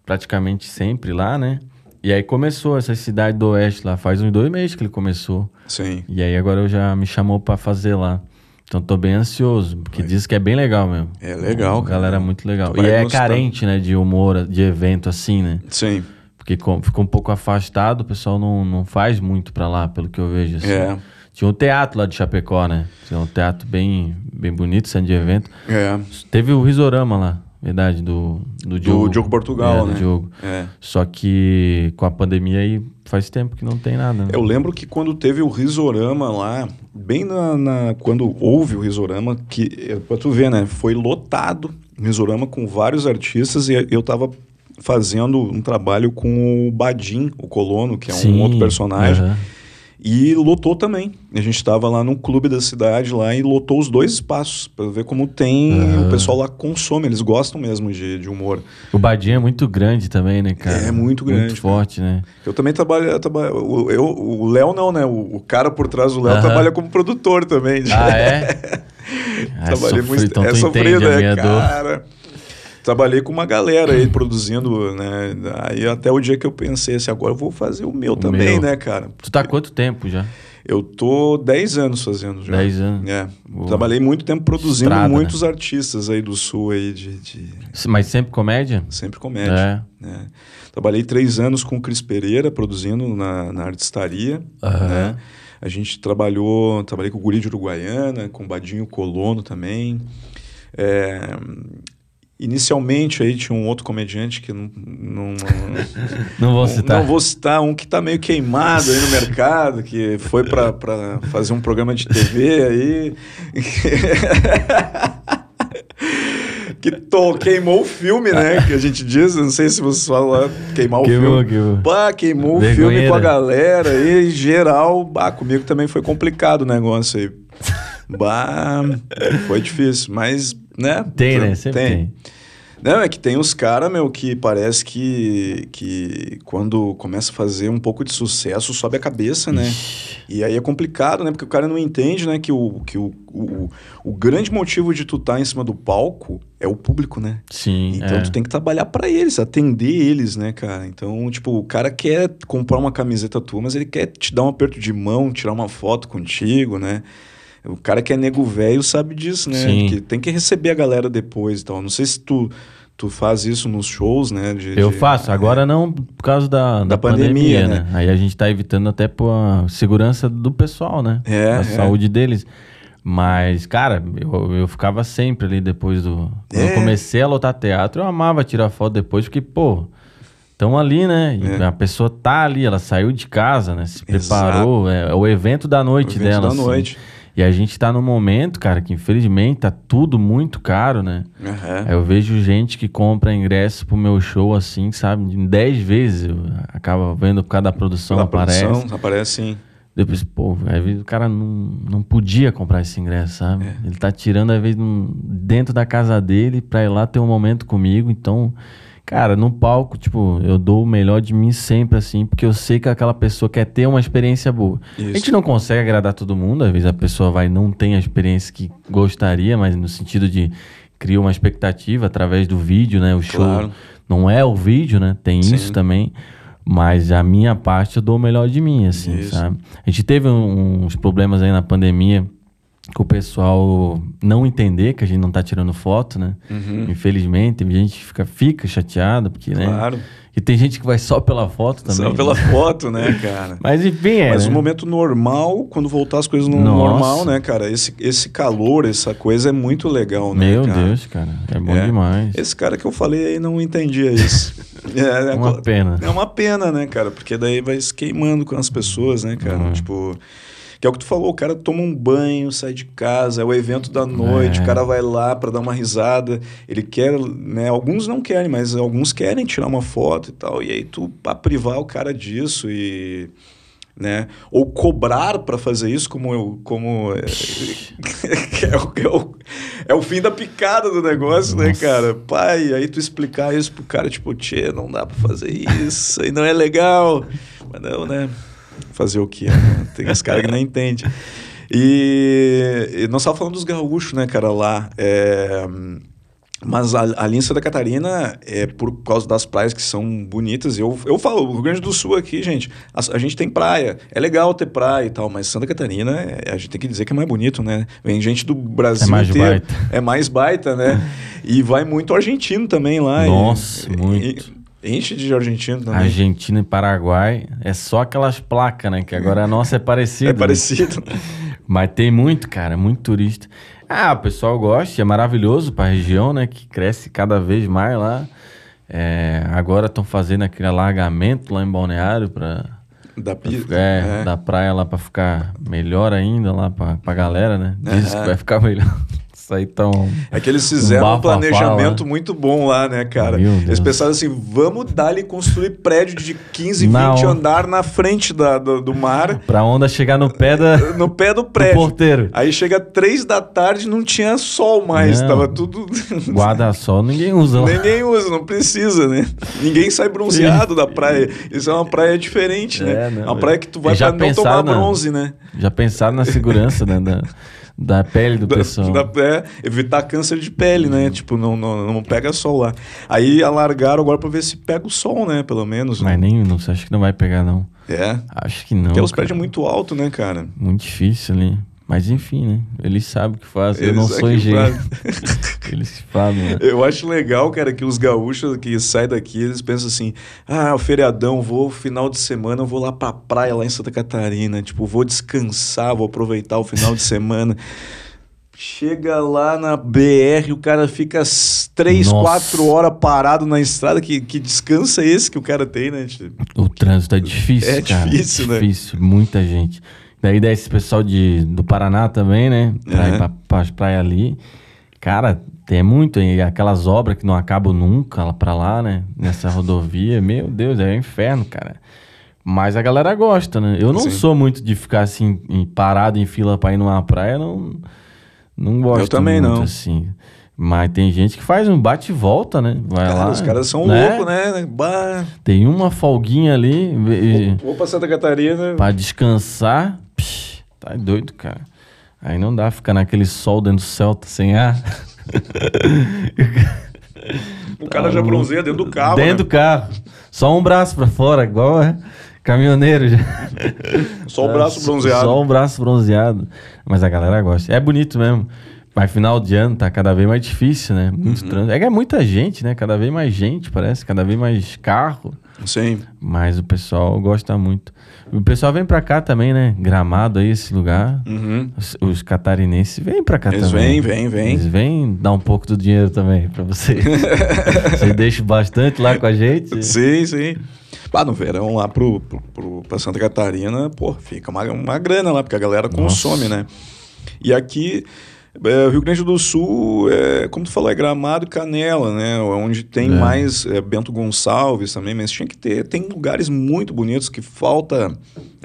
praticamente sempre lá, né? E aí começou essa cidade do oeste lá, faz uns dois meses que ele começou. sim. E aí agora eu já me chamou pra fazer lá. Então tô bem ansioso, porque diz que é bem legal mesmo. É legal, A cara. galera é muito legal. E é gostar. carente, né, de humor, de evento assim, né? Sim. Porque ficou um pouco afastado, o pessoal não, não faz muito pra lá, pelo que eu vejo. Assim. É. Tinha um teatro lá de Chapecó, né? Tinha um teatro bem, bem bonito, sendo de evento. É. Teve o Risorama lá, verdade, do, do Diogo. Diogo Portugal, é, né? Do Diogo. É. Só que com a pandemia aí faz tempo que não tem nada. Né? Eu lembro que quando teve o Risorama lá, bem na, na- quando houve o Risorama, que é, pra tu ver, né, foi lotado o Risorama com vários artistas e eu tava fazendo um trabalho com o Badim, o colono, que é um Sim, outro personagem. E lotou também. A gente estava lá num clube da cidade lá e lotou os dois espaços para ver como tem o pessoal lá consome, eles gostam mesmo de, de humor. O Badinho é muito grande também, né, cara? É muito grande, Muito forte, né? Eu também trabalho, eu trabalho o- eu, o Léo não, né? O, o cara por trás do Léo trabalha como produtor também. Ah, é? Ah, Trabalhei sofri, muito, então é sofrido, é, minha dor. Trabalhei com uma galera aí produzindo, né? Aí até o dia que eu pensei assim, agora eu vou fazer o meu também, meu. né, cara? Tu tá há quanto tempo já? Eu tô 10 anos fazendo já. 10 anos. É. Boa. Trabalhei muito tempo produzindo Estrada, né? muitos artistas aí do sul aí de, de- Mas sempre comédia? sempre comédia. né? Trabalhei três anos com o Cris Pereira produzindo na, na artistaria. Aham. né? A gente trabalhou, trabalhei com o Guri de Uruguaiana, com o Badinho Colono também. É, inicialmente aí tinha um outro comediante que não, não, Não vou citar. não vou citar um que está meio queimado aí no mercado, que foi para fazer um programa de TV aí. que to, queimou o filme, né? Que a gente diz, não sei se vocês falam queimar Queimou, o filme. queimou. Bah, queimou o filme com a galera aí, em geral. Bah, comigo também foi complicado o negócio aí. Bah, foi difícil, mas, né? Tem, né? Sempre tem. Não, é que tem os caras, meu, que parece que, que quando começa a fazer um pouco de sucesso, sobe a cabeça, né? E aí é complicado, né? Porque o cara não entende, né? Que o, que o, o, o grande motivo de tu estar em cima do palco é o público, né? Sim. Então é. tu tem que trabalhar pra eles, atender eles, né, cara? Então, tipo, o cara quer comprar uma camiseta tua, mas ele quer te dar um aperto de mão, tirar uma foto contigo, né? O cara que é nego velho sabe disso, né? Sim. Que tem que receber a galera depois e tal. Não sei se tu, tu faz isso nos shows, né? de- Eu de- faço, agora não por causa da, da, Da pandemia, pandemia, né? Aí a gente tá evitando até por segurança do pessoal, né? É, a é. saúde deles. Mas, cara, eu, eu ficava sempre ali depois do. Quando É. eu comecei a lotar teatro, eu amava tirar foto depois, porque, pô, estão ali, né? É. a pessoa tá ali, ela saiu de casa, né? Se Exato. preparou. É, é o evento da noite O evento dela. da assim. noite. E a gente tá num momento, cara, que infelizmente tá tudo muito caro, né? Aham. Eu vejo gente que compra ingresso pro meu show assim, sabe? Em 10 vezes. Acaba vendo por causa da produção, Pela aparece. produção, aparece sim. Depois, pô, às vezes o cara não, não podia comprar esse ingresso, sabe? É. Ele tá tirando, às vezes, dentro da casa dele pra ir lá ter um momento comigo. Então, cara, no palco, tipo, eu dou o melhor de mim sempre, assim, porque eu sei que aquela pessoa quer ter uma experiência boa. A Isso. gente não consegue agradar todo mundo, às vezes a pessoa vai não tem a experiência que gostaria, mas no sentido de criar uma expectativa através do vídeo, né? O show Claro. não é o vídeo, né? Tem Sim. isso também. Mas a minha parte eu dou o melhor de mim, assim, Isso. sabe? A gente teve um- uns problemas aí na pandemia o pessoal não entender que a gente não tá tirando foto, né? Infelizmente, tem gente fica, fica chateada, porque, né? Uhum. Claro. E tem gente que vai só pela foto também. Só pela foto, né, cara? Mas enfim, é. Mas né? o momento normal, quando voltar as coisas no Nossa. normal, né, cara? Esse, esse calor, essa coisa é muito legal, né, Meu cara? Deus, cara. É bom É. demais. Esse cara que eu falei aí não entendia isso. É, é Uma pena. É uma pena, né, cara? Porque daí vai se queimando com as pessoas, né, cara? Uhum. Tipo. Que é o que tu falou, o cara toma um banho, sai de casa, é o evento da noite, É. o cara vai lá pra dar uma risada, ele quer, né? Alguns não querem, mas alguns querem tirar uma foto e tal. E aí tu pra privar o cara disso e né? Ou cobrar para fazer isso, como eu, como é, é, o, é, o, é o fim da picada do negócio, né, Nossa. cara? Pai, aí tu explicar isso pro cara, tipo, tchê, não dá para fazer isso, aí não é legal. Mas não, né? Fazer o quê? né? Tem os caras que não entendem. E, e nós estávamos falando dos gaúchos, né, cara, lá. É, mas a- ali em Santa Catarina, é por causa das praias que são bonitas. Eu, eu falo, o Rio Grande do Sul aqui, gente, a, a gente tem praia. É legal ter praia e tal, mas Santa Catarina, é- a gente tem que dizer que é mais bonito, né? Vem gente do Brasil É mais inteiro. baita. É mais baita, né? e vai muito argentino também lá. Nossa, e- muito. e- enche de argentino também. Argentina e Paraguai é só aquelas placas, né? Que agora a nossa é parecida. É né? parecido. Mas tem muito, cara, muito turista. Ah, o pessoal gosta, é maravilhoso pra região, né? Que cresce cada vez mais lá. É, agora estão fazendo aquele alargamento lá em Balneário pra, da pra pi- ficar- é, da praia lá pra ficar melhor ainda lá pra, pra galera, né? Diz Aham. que vai ficar melhor. Isso aí tão. É que eles fizeram um, bafafá planejamento lá. muito bom lá, né, cara? Eles pensaram assim, vamos dar-lhe construir prédio de 15, Na 20 hora. andar na frente da, do, do mar, Pra onda chegar no pé da, do no pé do prédio. porteiro. Aí chega três da tarde não tinha sol mais, Não. tava tudo... Guarda-sol ninguém usa lá. Ninguém usa, não precisa, né? Ninguém sai bronzeado da praia. Isso é uma praia diferente, né? É, É, né? uma praia que tu vai pra não tomar na- bronze, né? Já pensaram na segurança né, da, da pele do Da- pessoal. da- é, evitar câncer de pele, né? Tipo, não, não, não pega sol lá. Aí alargaram agora pra ver se pega o sol, né? Pelo menos. Mas nem, não sei, acho que não vai pegar, não. É. Acho que não. Porque os prédios é muito alto, né, cara? Muito difícil ali. Mas enfim, né? Eles sabem o que fazem. Eu não sou engenheiro. Eles fazem, né? Eu acho legal, cara, que os gaúchos que saem daqui, eles pensam assim: ah, o feriadão, vou final de semana, vou lá pra praia lá em Santa Catarina. Tipo, vou descansar, vou aproveitar o final de semana. Chega lá na BR, o cara fica três, Nossa. quatro horas parado na estrada. Que, que descanso é esse que o cara tem, né? Tipo, O trânsito é difícil, É cara. difícil, né? Difícil, muita gente. Daí desce pessoal de, do Paraná também, né? Pra Uhum. ir pra, pras praias ali. Cara, tem muito. E aquelas obras que não acabam nunca lá pra lá, né? Nessa rodovia. Meu Deus, é um inferno, cara. Mas a galera gosta, né? Eu não Sim. sou muito de ficar assim, parado em fila pra ir numa praia, não, não gosto também muito, não. assim. Mas tem gente que faz um bate e volta, né? Vai cara, lá. os caras são né? loucos, né? Bah, Tem uma folguinha ali e- vou pra Santa Catarina. pra descansar. Psh, tá doido, cara. Aí não dá ficar naquele sol dentro do Celta sem ar. O cara já bronzeia dentro do carro. Tá dentro né? do carro. Só um braço pra fora, igual é caminhoneiro já. Só o braço bronzeado. Só um braço bronzeado. Mas a galera gosta. É bonito mesmo. Mas final de ano tá cada vez mais difícil, né? Muito trânsito. É que é muita gente, né? Cada vez mais gente, parece. Cada vez mais carro. Sim. Mas o pessoal gosta muito. O pessoal vem pra cá também, né? Gramado aí, esse lugar. Uhum. Os, os catarinenses vêm pra cá Eles também. vêm, vêm, vêm. Eles vêm dar um pouco do dinheiro também pra você. você deixa bastante lá com a gente. Sim, sim. Lá no verão, lá pro, pro, pro, pra Santa Catarina, pô, fica uma, uma grana lá, porque a galera consome, né? E aqui, é, Rio Grande do Sul, é, como tu falou, é Gramado e Canela, né? Onde tem É. mais é, Bento Gonçalves também, mas tinha que ter. Tem lugares muito bonitos que falta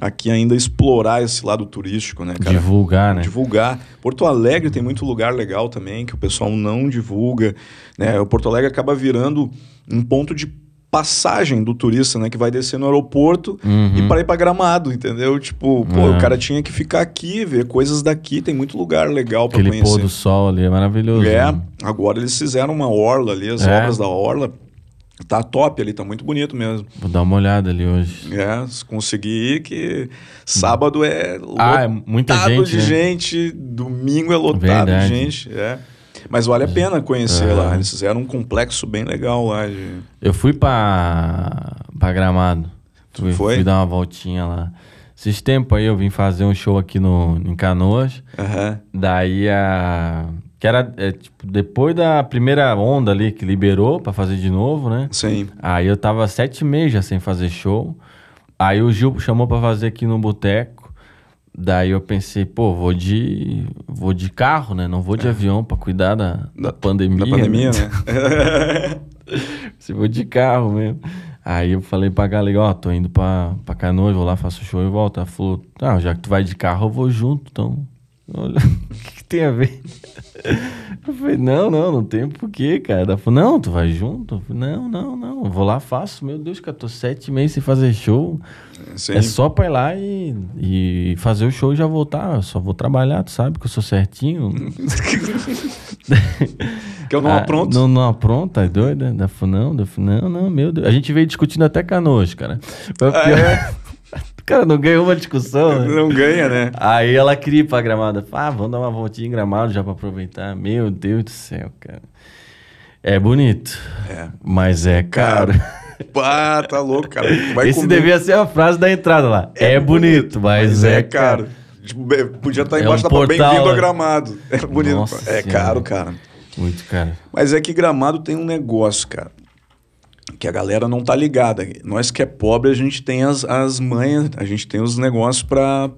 aqui ainda explorar esse lado turístico, né, cara? Divulgar, né? divulgar. Porto Alegre tem muito lugar legal também que o pessoal não divulga, né? O Porto Alegre acaba virando um ponto de passagem do turista, né, que vai descer no aeroporto Uhum. e para ir para Gramado, entendeu? Tipo, pô, É. o cara tinha que ficar aqui, ver coisas daqui, tem muito lugar legal para Aquele pôr conhecer. do sol ali é maravilhoso. É, né? agora eles fizeram uma orla ali, as É. obras da orla. Tá top ali, tá muito bonito mesmo. Vou dar uma olhada ali hoje. É, se conseguir ir, que sábado é Ah, é muita lotado gente, de né? gente, domingo é lotado Verdade. de gente, é. Mas vale a pena conhecer É. lá. Eles fizeram um complexo bem legal lá. De... Eu fui pra, pra Gramado. Fui, foi? fui dar uma voltinha lá. Esses tempos aí eu vim fazer um show aqui no, em Canoas. Aham. Daí a. Que era é, tipo, depois da primeira onda ali que liberou pra fazer de novo, né? Sim. Aí eu tava sete meses já sem fazer show. Aí o Gil chamou pra fazer aqui no boteco. Daí eu pensei, pô, vou de vou de carro, né? Não vou de avião pra cuidar da, da pandemia. Da pandemia, né? né? Se vou de carro mesmo. Aí eu falei pra galera, ó, tô indo pra, pra Canoas, vou lá, faço show e volto. Ela falou, ah, já que tu vai de carro, eu vou junto, então. Olha, tem a ver? Eu falei, não, não, não tem porquê, cara. Ela falou, não, tu vai junto? Falei, não, não, não, eu vou lá, faço. Meu Deus, cara, tô sete meses sem fazer show. Sim. É só pra ir lá e, e fazer o show e já voltar. Eu só vou trabalhar, tu sabe que eu sou certinho. que eu não Ah, apronto. Não, não apronta, é doida? Ela falou, não, eu falei, não, não, meu Deus. A gente veio discutindo até canoas, cara. Foi Ah, pior. é? Cara não ganhou uma discussão, né? Não ganha, né? Aí ela queria ir pra gramado. Ah, vamos dar uma voltinha em gramado já pra aproveitar. Meu Deus do céu, cara. É bonito, É. mas é caro. Pá, tá louco, cara. Vai Esse comer. devia ser a frase da entrada lá. É, bonito, mas, é, caro. Tipo, be- podia estar É embaixo um da bem-vindo a né? Gramado. É bonito. Nossa é Senhora. caro, cara. Muito caro. Mas é que Gramado tem um negócio, cara, que a galera não tá ligada. Nós que é pobre, a gente tem as, as manhas, a gente tem os negócios pra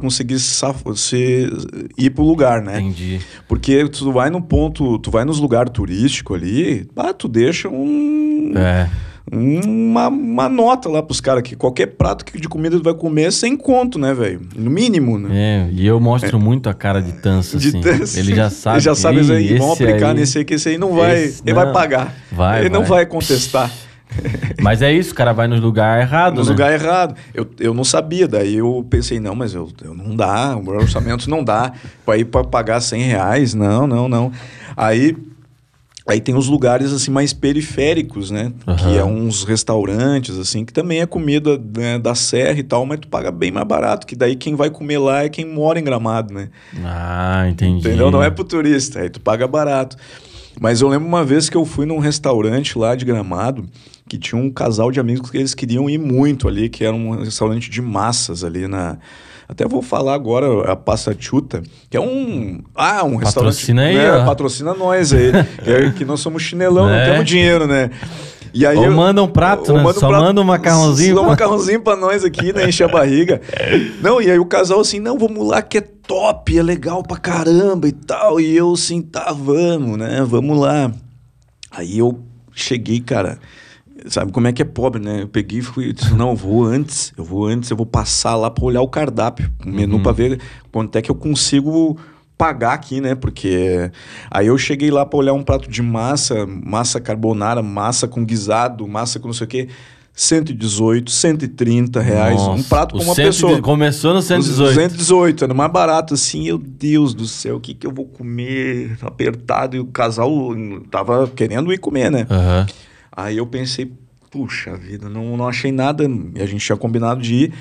conseguir saf- se, ir pro lugar, né? Entendi. Porque tu vai no ponto, tu vai nos lugares turísticos ali, ah, tu deixa um, É. uma, uma nota lá pros caras que qualquer prato que de comida tu vai comer é sem conto, né, velho? No mínimo, né? É, e eu mostro muito a cara de tança, De assim. tança. Ele já sabe. Ele já sabe "Ih, isso aí. Vamos esse aplicar aí- nesse aí, que esse aí não vai. Esse- ele não. vai pagar. Vai, ele não vai. vai contestar. Mas é isso, o cara vai nos lugares errados, no né? lugar errado. Eu, eu não sabia, daí eu pensei, não, mas eu, eu não dá, o meu orçamento não dá para ir para pagar 100 reais, não, não, não. Aí, aí tem os lugares assim mais periféricos, né? Que Aham. é uns restaurantes, assim, que também é comida né, da serra e tal, mas tu paga bem mais barato, que daí quem vai comer lá é quem mora em Gramado, né? Ah, entendi. Entendeu? Não é pro turista, aí tu paga barato. Mas eu lembro uma vez que eu fui num restaurante lá de Gramado, que tinha um casal de amigos que eles queriam ir muito ali, que era um restaurante de massas ali na. Até vou falar agora a Passachuta, que é um. Ah, um restaurante. Patrocina aí, né? Patrocina nós aí. que, é que nós somos chinelão, não Né? temos dinheiro, né? E aí Ou eu- manda um prato, ou né? manda Só manda um macarrãozinho Só um macarrãozinho pra nós aqui, né? Encher a barriga. Não, e aí o casal assim, não, vamos lá que é top, é legal pra caramba e tal. E eu assim, tá, vamos, né? Vamos lá. Aí eu cheguei, cara. Sabe como é que é pobre, né? Eu peguei e fui, disse, não, eu vou antes, eu vou antes, eu vou passar lá pra olhar o cardápio, o menu Uhum. pra ver quanto é que eu consigo pagar aqui, né? Porque aí eu cheguei lá pra olhar um prato de massa, massa carbonara, massa com guisado, massa com não sei o quê, 118, 130 reais, um Nossa, prato o com uma 100 pessoa. Começou no 118. 218, era mais barato assim, meu Deus do céu, o que que eu vou comer apertado? E o casal tava querendo ir comer, né? Aham. Aí eu pensei, puxa vida, não, não achei nada. A gente tinha combinado de ir.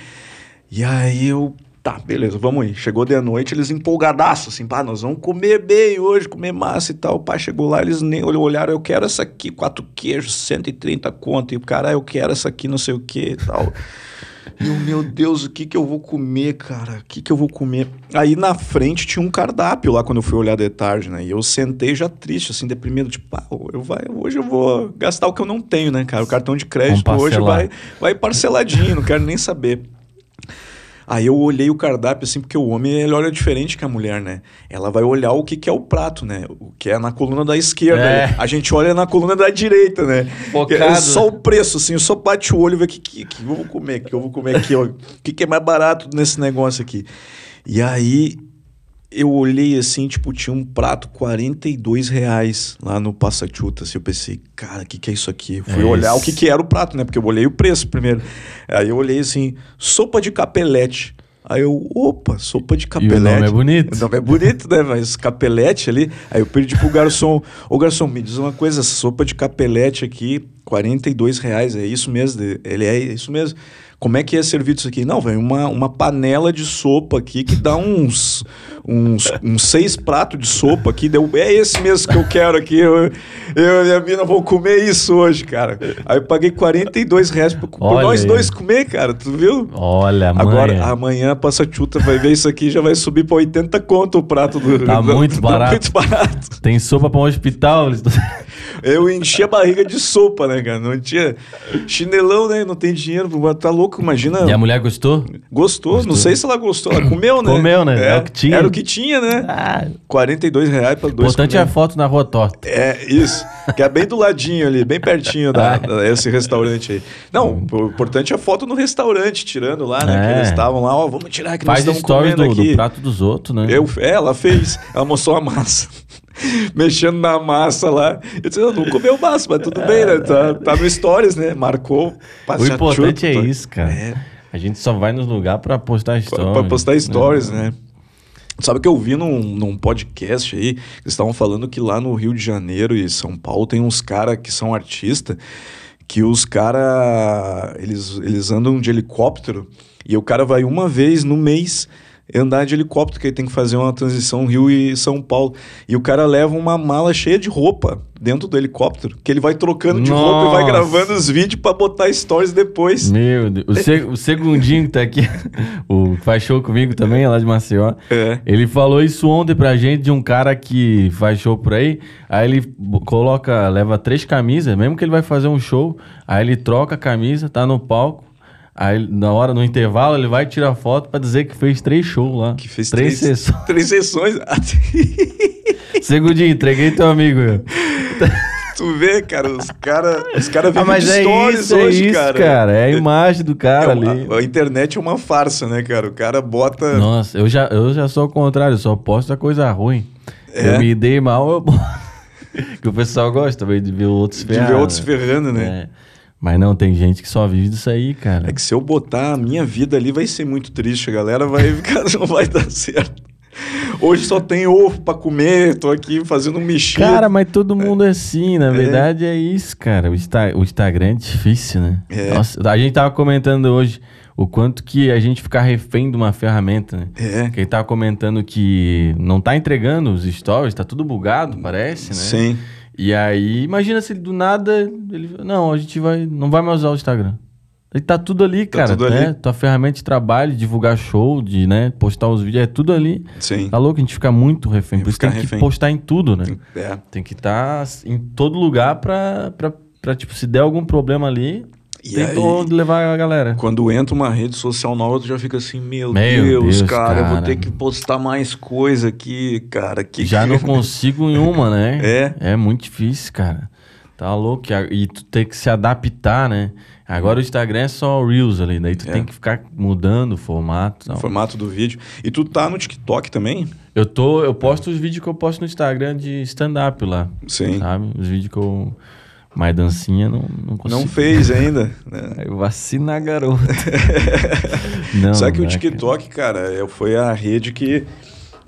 E aí eu Tá, beleza, vamos ir. Chegou de noite, eles empolgadaço, assim, pá, nós vamos comer bem hoje, comer massa e tal. O pai chegou lá, eles nem olharam, eu quero essa aqui, quatro queijos, 130 conto. E o cara, eu quero essa aqui, não sei o que e tal. E eu, meu Deus, o que que eu vou comer, cara? O que que eu vou comer? Aí na frente tinha um cardápio lá quando eu fui olhar de tarde, né? E eu sentei já triste, assim, deprimido, tipo, ah, eu vai, hoje eu vou gastar o que eu não tenho, né, cara? O cartão de crédito hoje vai, vai parceladinho, não quero nem saber. Aí eu olhei o cardápio assim, porque o homem ele olha diferente que a mulher, né? Ela vai olhar o que, que é o prato, né? O que é na coluna da esquerda. É. né? A gente olha na coluna da direita, né? Focado. É só o preço, assim, só bate o olho e vê o que, que, que eu vou comer, que eu vou comer aqui. O que, que é mais barato nesse negócio aqui. E aí eu olhei assim, tipo, tinha um prato 42 reais lá no Passachuta. Assim, eu pensei, cara, o que, que é isso aqui? Eu fui É olhar o isso. que, que era o prato, né? Porque eu olhei o preço primeiro. Aí eu olhei assim, sopa de capelete. Aí eu, opa, sopa de capelete. nome é bonito. O nome é bonito, né? Mas capelete ali. Aí eu pedi pro garçom, ô garçom, me diz uma coisa, sopa de capelete aqui, 42 reais, é isso mesmo? Ele é isso mesmo. Como é que é servido isso aqui? Não, vem uma, uma panela de sopa aqui que dá uns, uns, uns seis pratos de sopa aqui. Deu, é esse mesmo que eu quero aqui. Eu, eu e a mina vou comer isso hoje, cara. Aí eu paguei 42 reais por Olha nós aí. dois comer, cara. Tu viu? Olha. Agora, amanhã passa chuta, vai ver isso aqui, já vai subir pra 80 conto o prato do. Tá do- muito tá barato. muito barato. Tem sopa pra um hospital. Eu enchi a barriga de sopa, né, cara? Não tinha chinelão, né? Não tem dinheiro. Tá louco, imagina. E a mulher gostou? Gostou? Não sei se ela gostou. Ela comeu, né? Comeu, né? É o que tinha. Era o que tinha, né? Ah, 42 reais pra o dois. importante é a foto na rua torta. É, isso. Que é bem do ladinho ali, bem pertinho da, da- esse restaurante aí. Não, o importante é a foto no restaurante, tirando lá, né? É. Que eles estavam lá, ó, vamos tirar que Faz nós estamos comendo do, aqui. do prato dos outros, né? Eu, é, ela fez. Ela mostrou a massa. Mexendo na massa lá. Eu disse, eu não comeu massa, mas tudo bem, né? Tá, tá no Stories, né? Marcou. O importante é chuta. isso, cara. É. A gente só vai nos lugares pra postar stories. pra postar stories, né? Sabe que eu vi num, num podcast aí, eles estavam falando que lá no Rio de Janeiro e São Paulo tem uns caras que são artistas, que os caras, eles, eles andam de helicóptero e o cara vai uma vez no mês andar de helicóptero, que ele tem que fazer uma transição Rio e São Paulo. E o cara leva uma mala cheia de roupa dentro do helicóptero, que ele vai trocando de roupa e vai gravando os vídeos pra botar stories depois. Meu Deus. O, se- o segundinho que tá aqui, o que faz show comigo também, é lá de Maceió. É. Ele falou isso ontem pra gente de um cara que faz show por aí. Aí ele coloca, leva três camisas, mesmo que ele vai fazer um show. Aí ele troca a camisa, tá no palco. Aí na hora, no intervalo, ele vai tirar foto pra dizer que fez três shows lá. Que fez três, três, sessões. três sessões. Segundinho, entreguei teu amigo. Tu vê, cara, os caras os cara Ah, vivem mas de é isso, é hoje, isso, cara. cara. É a imagem do cara É uma- ali. A, internet é uma farsa, né, cara? O cara bota. Nossa, eu já, eu já sou o contrário, eu só posto a coisa ruim. É? Eu me dei mal, eu que o pessoal gosta também de ver outros de ver outros ferrando, né? É. Mas não, tem gente que só vive disso aí, cara. É. que se eu botar a minha vida ali vai ser muito triste, a galera vai ficar, não vai dar certo. Hoje só tem ovo pra comer, tô aqui fazendo um mexido. Cara, mas todo mundo é assim, na verdade é isso, cara. O, Insta- o Instagram é difícil, né? É. Nossa, a gente tava comentando hoje o quanto que a gente fica refém de uma ferramenta, né? É. Quem tava comentando que não tá entregando os stories, tá tudo bugado, parece, né? Sim. E aí, imagina se ele do nada. Ele, não, a gente vai. Não vai mais usar o Instagram. Ele tá tudo ali, Tá cara. tudo né? ali. Tua ferramenta de trabalho, divulgar show, de né, postar os vídeos, é tudo ali. Sim. Tá louco? A gente fica muito refém. Por isso tem ficar que refém. postar em tudo, né? É. Tem que estar em todo lugar pra, pra, pra, tipo, se der algum problema ali, E tem aí- levar a galera. Quando entra uma rede social nova, tu já fica assim, meu, Meu Deus, Deus, cara, eu vou cara. ter que postar mais coisa aqui, cara. Que Já não consigo em uma, né? É. É muito difícil, cara. Tá louco. E tu tem que se adaptar, né? Agora o Instagram é só Reels ali, daí tu É. tem que ficar mudando o formato. o formato do vídeo. E tu tá no TikTok também? Eu tô, eu posto os vídeos que eu posto no Instagram de stand-up lá. Sim. Sabe? Os vídeos que eu. Mais dancinha, não, não. Não fez ainda. né? Vacina, garoto. não, Sabe que o né, TikTok, cara, é- foi a rede que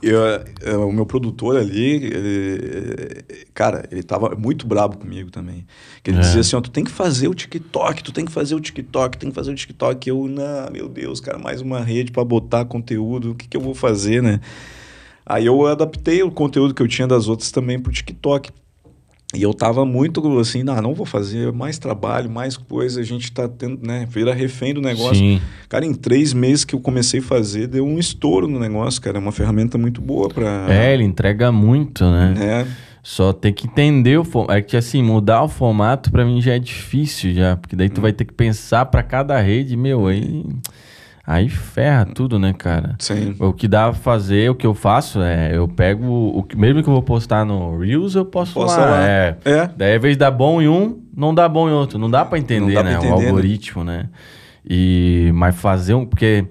eu, eu, o meu produtor ali, ele, cara, ele tava muito brabo comigo também. Que ele É. dizia assim, ó, tu tem que fazer o TikTok, tu tem que fazer o TikTok, tem que fazer o TikTok. Eu, não, meu Deus, cara, mais uma rede para botar conteúdo, o que que eu vou fazer, né? Aí eu adaptei o conteúdo que eu tinha das outras também pro TikTok. E eu tava muito assim, não, não vou fazer mais trabalho, mais coisa, a gente tá tendo, né, vira refém do negócio. Sim. Cara, em três meses que eu comecei a fazer, deu um estouro no negócio, cara. É uma ferramenta muito boa pra. É, ele entrega muito, né? né? Só tem que entender o formato. É que assim, mudar o formato pra mim já é difícil já. Porque daí tu vai ter que pensar pra cada rede, meu, aí. Aí ferra tudo, né, cara? Sim. O que dá pra fazer, o que eu faço é, eu pego o que mesmo que eu vou postar no Reels, eu posto Posta lá. lá. É. É. Daí, invés de dar bom em um, não dá bom em outro. Não dá pra entender, dá né? pra o entender, né? algoritmo, né? E mas fazer um, porque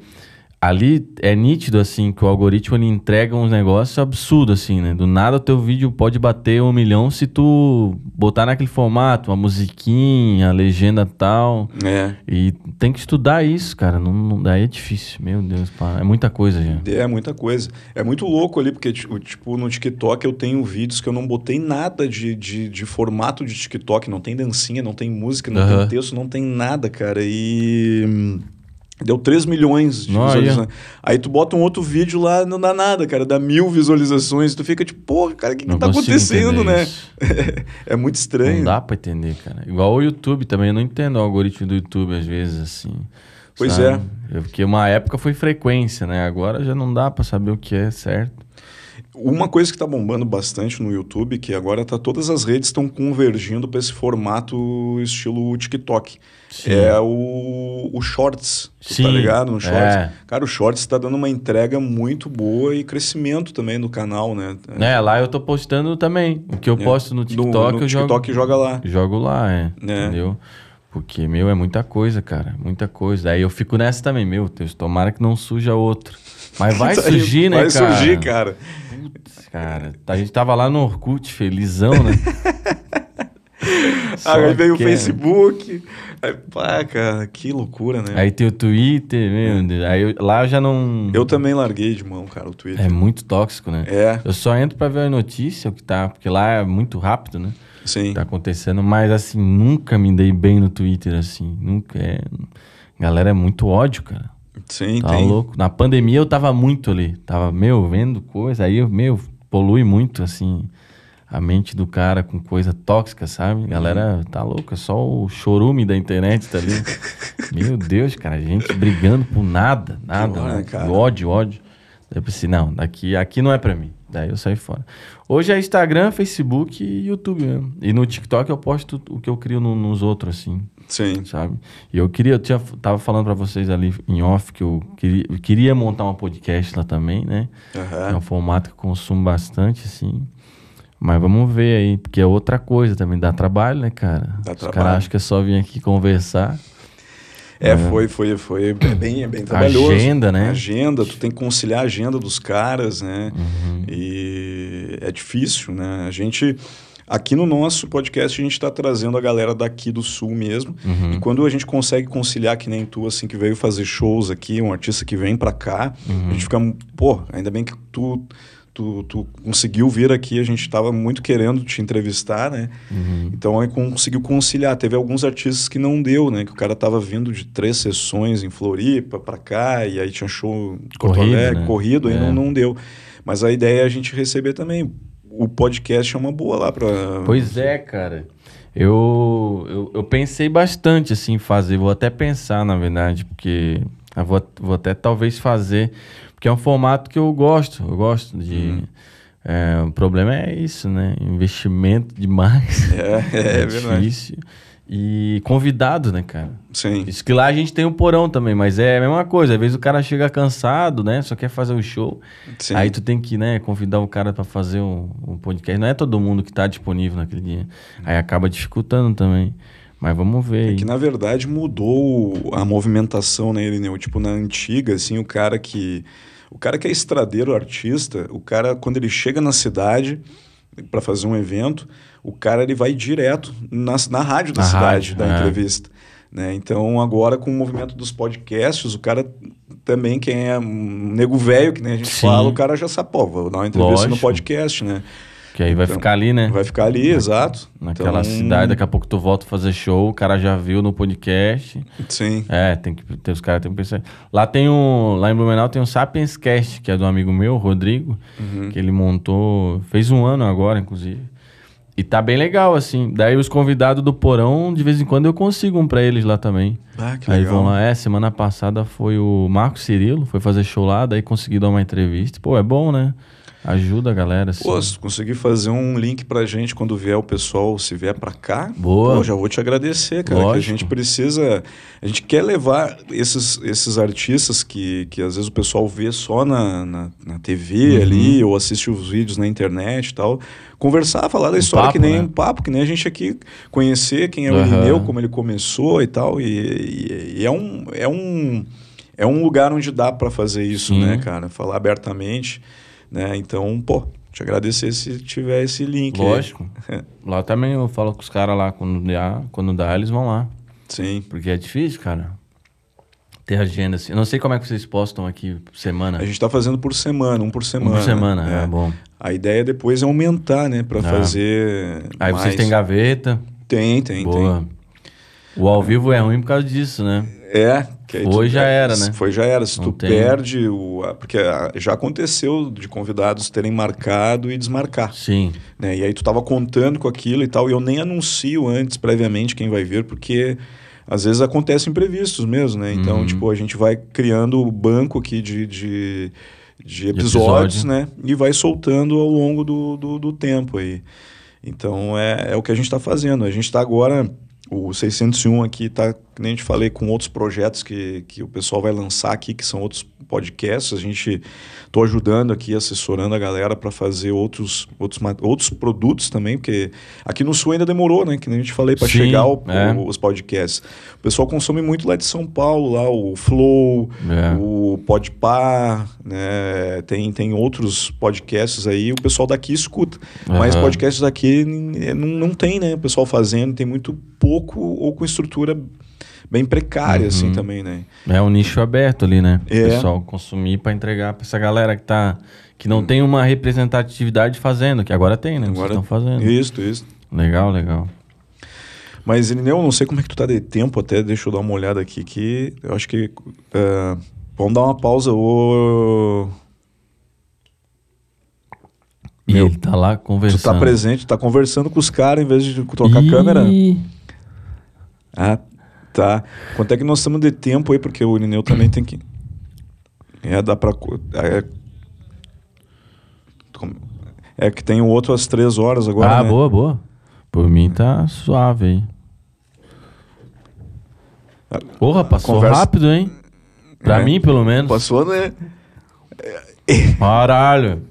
ali é nítido assim que o algoritmo ele entrega uns negócios absurdos assim, né? Do nada o teu vídeo pode bater um milhão se tu botar naquele formato, uma musiquinha, a legenda tal. É. E tem que estudar isso, cara. Não, não- daí é difícil. Meu Deus, pá, é muita coisa já. É muita coisa. É muito louco ali, porque, tipo, no TikTok eu tenho vídeos que eu não botei nada de, de, de formato de TikTok. Não tem dancinha, não tem música, não Aham. tem texto, não tem nada, cara. E. Deu 3 milhões de ó. visualizações. Aí tu bota um outro vídeo lá, não dá nada, cara. Dá mil visualizações. Tu fica tipo, porra, cara, o que, que tá acontecendo, né? é muito estranho. Não dá pra entender, cara. Igual o YouTube também, eu não entendo o algoritmo do YouTube às vezes, assim. Pois é. Porque uma época foi frequência, né? Agora já não dá pra saber o que é certo. Uma coisa que está bombando bastante no YouTube, que agora tá, todas as redes estão convergindo para esse formato estilo TikTok. Sim. É o, o Shorts, tu Sim, tá ligado? No Shorts. é. Cara, o Shorts está dando uma entrega muito boa e crescimento também no canal, né? É, lá eu tô postando também. O que eu É. posto no TikTok, no eu TikTok jogo, joga lá. jogo lá, é, É. Entendeu? Porque, meu, é muita coisa, cara. Muita coisa. Aí eu fico nessa também, meu Deus, tomara que não suja outro. Mas vai Tá surgir, né, Vai cara? surgir, cara. Putz, cara. A gente tava lá no Orkut, felizão, né? Aí veio o que- Facebook. Aí, pá, cara, que loucura, né? Aí tem o Twitter, meu Deus. Aí eu- lá eu já não. Eu também larguei de mão, cara, o Twitter. É muito tóxico, né? É, Eu só entro pra ver a notícia, o que tá. Porque lá é muito rápido, né? sim. Tá acontecendo, mas assim, nunca me dei bem no Twitter, assim. Nunca é. Galera, é muito ódio, cara. Sim, Tá tem. louco. Na pandemia eu tava muito ali. Tava, meu, vendo coisa. Aí, eu, meu, polui muito, assim, a mente do cara com coisa tóxica, sabe? Galera, tá louca. Só o chorume da internet tá ali. meu Deus, cara. Gente brigando por nada, nada. Pior, né, cara? Ódio, ódio. Daí eu pensei, não, daqui, aqui não é pra mim. Daí eu saí fora. Hoje é Instagram, Facebook e YouTube mesmo. E no TikTok eu posto o que eu crio no- nos outros, assim Sim. sabe? E eu queria, eu tinha, tava falando pra vocês ali em off que eu queria, eu queria montar uma podcast lá também, né? É Aham. um formato que eu consumo bastante, assim. Mas vamos ver aí, porque é outra coisa também, dá trabalho, né, cara? Dá Os caras acham que é só vir aqui conversar. É, foi, foi, foi é bem, é bem trabalhoso. Agenda, né? Agenda, tu tem que conciliar a agenda dos caras, né? Uhum. E é difícil, né? A gente, aqui no nosso podcast, a gente está trazendo a galera daqui do Sul mesmo. Uhum. E quando a gente consegue conciliar, que nem tu, assim, que veio fazer shows aqui, um artista que vem pra cá, Uhum. a gente fica, pô, ainda bem que tu... Tu, tu conseguiu vir aqui, a gente estava muito querendo te entrevistar, né? Uhum. Então aí conseguiu conciliar. Teve alguns artistas que não deu, né? Que o cara tava vindo de três sessões em Floripa pra cá, e aí tinha show Corrido, Alegre, né? corrido, aí É. não, não deu. Mas a ideia é a gente receber também. O podcast é uma boa lá pra. Pois é, cara. Eu, eu, eu pensei bastante assim em fazer, vou até pensar, na verdade, porque eu vou, vou até talvez fazer, porque é um formato que eu gosto, eu gosto de. Uhum. é, o problema é isso, né? Investimento demais. É, é, verdade. difícil. E convidado, né, cara? Sim. Isso que lá a gente tem o porão também, mas é a mesma coisa. Às vezes o cara chega cansado, né? Só quer fazer o show. Sim. Aí tu tem que, né, convidar o cara pra fazer um, um podcast. Não é todo mundo que tá disponível naquele dia. Aí acaba dificultando também. Mas vamos ver. É que na verdade mudou a movimentação, né, Irineu? Tipo, na antiga, assim, o cara que. O cara que é estradeiro artista, o cara, quando ele chega na cidade para fazer um evento, o cara ele vai direto na, na rádio da Na cidade, rádio, da é. entrevista. Né? Então, agora com o movimento dos podcasts, o cara também, quem é um nego velho, que nem a gente Sim. fala, o cara já sabe, pô, vou dar uma entrevista no Lógico. podcast, né? Que aí vai Então, ficar ali, né? Vai ficar ali, exato. Naquela Então, cidade, daqui a pouco tu volta a fazer show, o cara já viu no podcast. Sim. É, tem que ter os caras tem que pensar. Lá tem um, lá em Blumenau tem um Sapiens Cast, que é do amigo meu, Rodrigo, Uhum. que ele montou, fez um ano agora, inclusive. E tá bem legal assim. Daí os convidados do porão, de vez em quando eu consigo um pra eles lá também. Ah, que Aí legal. vão lá, é, semana passada foi o Marco Cirilo, foi fazer show lá, daí consegui dar uma entrevista. Pô, é bom, né? Ajuda a galera, assim. Pô, se conseguir fazer um link pra gente quando vier o pessoal, se vier pra cá, Boa. pô, já vou te agradecer, cara. Que a gente precisa. A gente quer levar esses, esses artistas que, que às vezes o pessoal vê só na, na, na TV Uhum. ali, ou assiste os vídeos na internet e tal. Conversar, falar da história papo, que nem né? um papo, que nem a gente aqui conhecer quem é o. Irineu, como ele começou e tal. E, e- e é um. É um é um lugar onde dá pra fazer isso, Sim. né, cara? Falar abertamente, né? Então, pô, te agradecer se tiver esse link. aí. Lógico. Lá também eu falo com os caras lá, quando dá, quando dá, eles vão lá. Sim. Porque é difícil, cara. Ter agenda assim. Eu não sei como é que vocês postam aqui por semana. A gente tá fazendo por semana, um por Um semana. por semana, é, é. bom. A ideia depois é aumentar, né? Pra É. fazer. Aí vocês mais. têm gaveta. Tem, tem, boa. O ao vivo é ruim por causa disso, né? É. que Foi, tu- já era, né? Foi, já era. Se Não tu tem. perde o. Porque já aconteceu de convidados terem marcado e desmarcar. Sim. né? E aí tu tava contando com aquilo e tal, e eu nem anuncio antes, previamente, quem vai ver, porque às vezes acontecem imprevistos mesmo, né? Então, Uhum. tipo, a gente vai criando o banco aqui de, de, de episódios, episódio. né? E vai soltando ao longo do, do, do tempo aí. Então, é, é o que a gente está fazendo. A gente está agora... O 601 aqui tá, que nem a gente falei, com outros projetos que, que o pessoal vai lançar aqui, que são outros podcasts. A gente tô ajudando aqui, assessorando a galera para fazer outros, outros, outros produtos também, porque aqui no Sul ainda demorou, né? Que nem a gente falei, para chegar ao- é. o- os podcasts. O pessoal consome muito lá de São Paulo, lá o Flow, É. o Podpah, né? Tem, tem outros podcasts aí, o pessoal daqui escuta. Mas Aham. podcasts daqui não, não tem, né? O pessoal fazendo, tem muito pouco ou com estrutura bem precária, assim, Uhum. também, né? É um nicho aberto ali, né? É. O pessoal consumir pra entregar pra essa galera que tá. Que não tem uma representatividade fazendo, que agora tem, né? Agora- estão fazendo. Isso, isso. Legal, legal. Mas, Irineu, eu não sei como é que tu tá de tempo até, deixa eu dar uma olhada aqui, que eu acho que... eh, vamos dar uma pausa, ô... E Meu, ele tá lá Tu conversando. tá presente, tá conversando com os caras em vez de trocar a câmera. Ah, tá. Quanto é que nós estamos de tempo aí? Porque o Irineu também tem que... É, dá pra... É, é que tem o outro às três horas agora, ah, né? boa, boa. Por mim tá suave aí. Porra, passou conversa- rápido, hein? Pra É. mim, pelo menos. Passou, né? Caralho.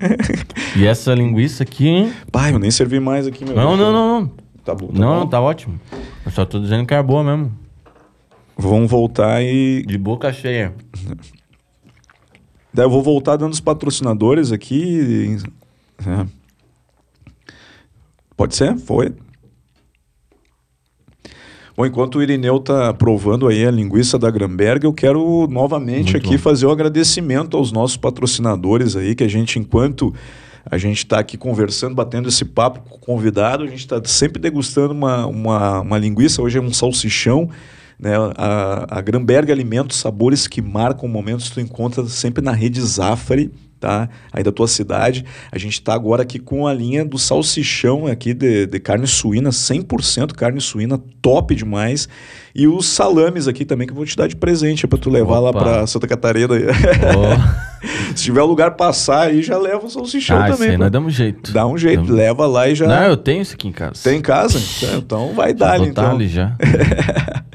e essa linguiça aqui, hein? Pai, eu nem servi mais aqui, meu. Não, não, não, não. Tá bom, tá Não, bom. não, tá ótimo. Eu só tô dizendo que é boa mesmo. Vamos voltar e... De boca cheia. Daí eu vou voltar dando os patrocinadores aqui. e- é. Pode ser? Foi. Bom, enquanto o Irineu tá provando aí a linguiça da Gramberg, eu quero novamente Muito aqui bom. fazer o agradecimento aos nossos patrocinadores aí, que a gente, enquanto a gente está aqui conversando, batendo esse papo com o convidado, a gente está sempre degustando uma, uma, uma linguiça, hoje é um salsichão, né? A, a Gramberg Alimentos, sabores que marcam momentos, tu encontra sempre na rede Zafari, tá? Aí da tua cidade. A gente está agora aqui com a linha do salsichão aqui de, de carne suína, 100% carne suína, top demais. E os salames aqui também que eu vou te dar de presente para tu levar lá Opa. para Santa Catarina. Ó. Se tiver lugar passar aí, já leva o salsichão ah, isso também. pô. nós damos jeito. Dá um jeito, leva lá e já. Não, eu tenho isso aqui em casa. Tem em casa? Então vai dar ali, então. ali já.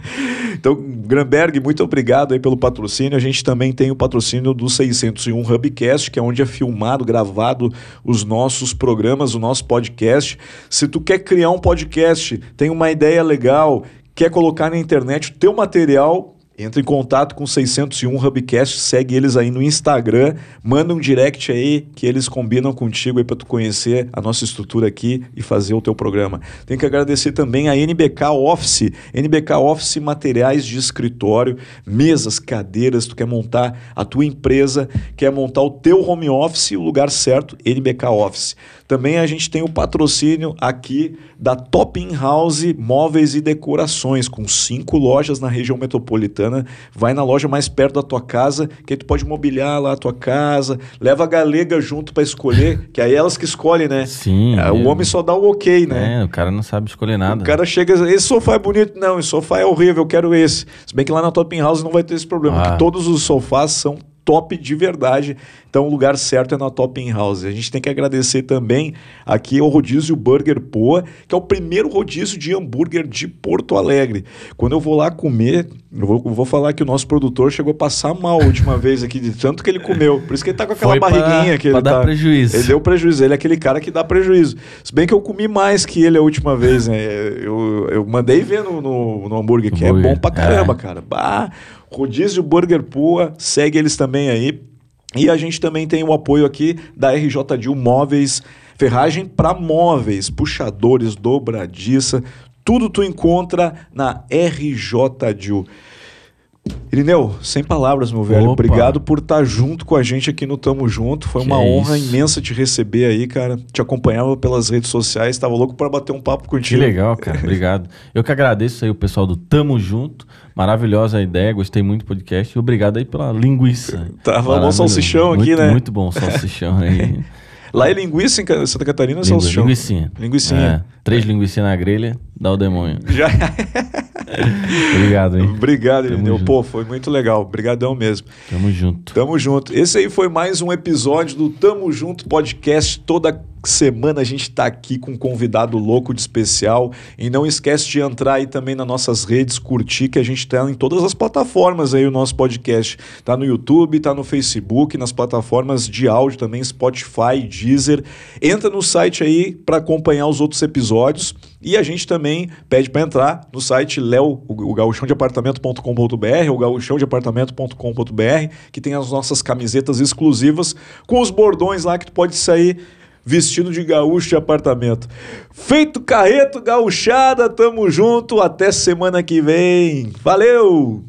Então, Granberg, muito obrigado aí pelo patrocínio. A gente também tem o patrocínio do 601 Hubcast, que é onde é filmado, gravado os nossos programas, o nosso podcast. Se tu quer criar um podcast, tem uma ideia legal, quer colocar na internet o teu material, Entra em contato com o 601 Hubcast, segue eles aí no Instagram, manda um direct aí que eles combinam contigo aí para tu conhecer a nossa estrutura aqui e fazer o teu programa. Tem que agradecer também a NBK Office, NBK Office materiais de escritório, mesas, cadeiras, tu quer montar a tua empresa, quer montar o teu home office, o lugar certo, NBK Office. Também a gente tem o patrocínio aqui da Top In House Móveis e Decorações, com cinco lojas na região metropolitana. Vai na loja mais perto da tua casa, que aí tu pode mobiliar lá a tua casa. Leva a galega junto para escolher, que aí é elas que escolhem, né? Sim. É, o homem só dá o ok, né? É, o cara não sabe escolher nada. O cara chega e diz, esse sofá é bonito. Não, esse sofá é horrível, eu quero esse. Se bem que lá na Top In House não vai ter esse problema, Ah. porque todos os sofás são top de verdade. Então o lugar certo é na Top In House. A gente tem que agradecer também aqui ao Rodízio Burger Poa, que é o primeiro rodízio de hambúrguer de Porto Alegre. Quando eu vou lá comer, eu vou, vou falar que o nosso produtor chegou a passar mal a última vez aqui, de tanto que ele comeu. Por isso que ele tá com aquela Foi pra- barriguinha que pra ele dar tá. prejuízo. Ele deu prejuízo. Ele é aquele cara que dá prejuízo. Se bem que eu comi mais que ele a última vez, né? Eu, eu mandei ver no, no, no hambúrguer, que é Hambúrguer, bom pra caramba, é. cara. Bah, Rodízio Burger Pua, segue eles também aí. E a gente também tem o apoio aqui da RJ Dil Móveis, ferragem para móveis, puxadores, dobradiça, tudo tu encontra na RJ Dil. Irineu, sem palavras, meu velho. Opa. Obrigado por estar junto com a gente aqui no Tamo Junto. Foi Que uma é honra isso. imensa te receber aí, cara. Te acompanhava pelas redes sociais, tava louco para bater um papo Que contigo. legal, cara. Obrigado. Eu que agradeço aí o pessoal do Tamo Junto. Maravilhosa a ideia, gostei muito do podcast. E obrigado aí pela linguiça. Tava bom salsichão aqui, Muito- né? Muito bom salsichão aí. Lá é linguiça em Santa Catarina ou Lingu- salsichão? Linguicinha. Linguicinha. É, três linguicinhas na grelha, dá o demônio. Já... Obrigado, hein? Obrigado, Irineu. Pô, foi muito legal. Obrigadão mesmo. Tamo junto. Tamo junto. Esse aí foi mais um episódio do Tamo Junto Podcast. Toda semana a gente tá aqui com um convidado louco de especial. E não esquece de entrar aí também nas nossas redes, curtir, que a gente tá em todas as plataformas aí o nosso podcast. Tá no YouTube, tá no Facebook, nas plataformas de áudio também, Spotify, Deezer. Entra no site aí para acompanhar os outros episódios. E a gente também pede para entrar no site Léo, o, ou gauchãodeapartamento.com.br, que tem as nossas camisetas exclusivas com os bordões lá que tu pode sair vestido de gaúcho de apartamento. Feito carreto, gauchada, tamo junto, até semana que vem. Valeu!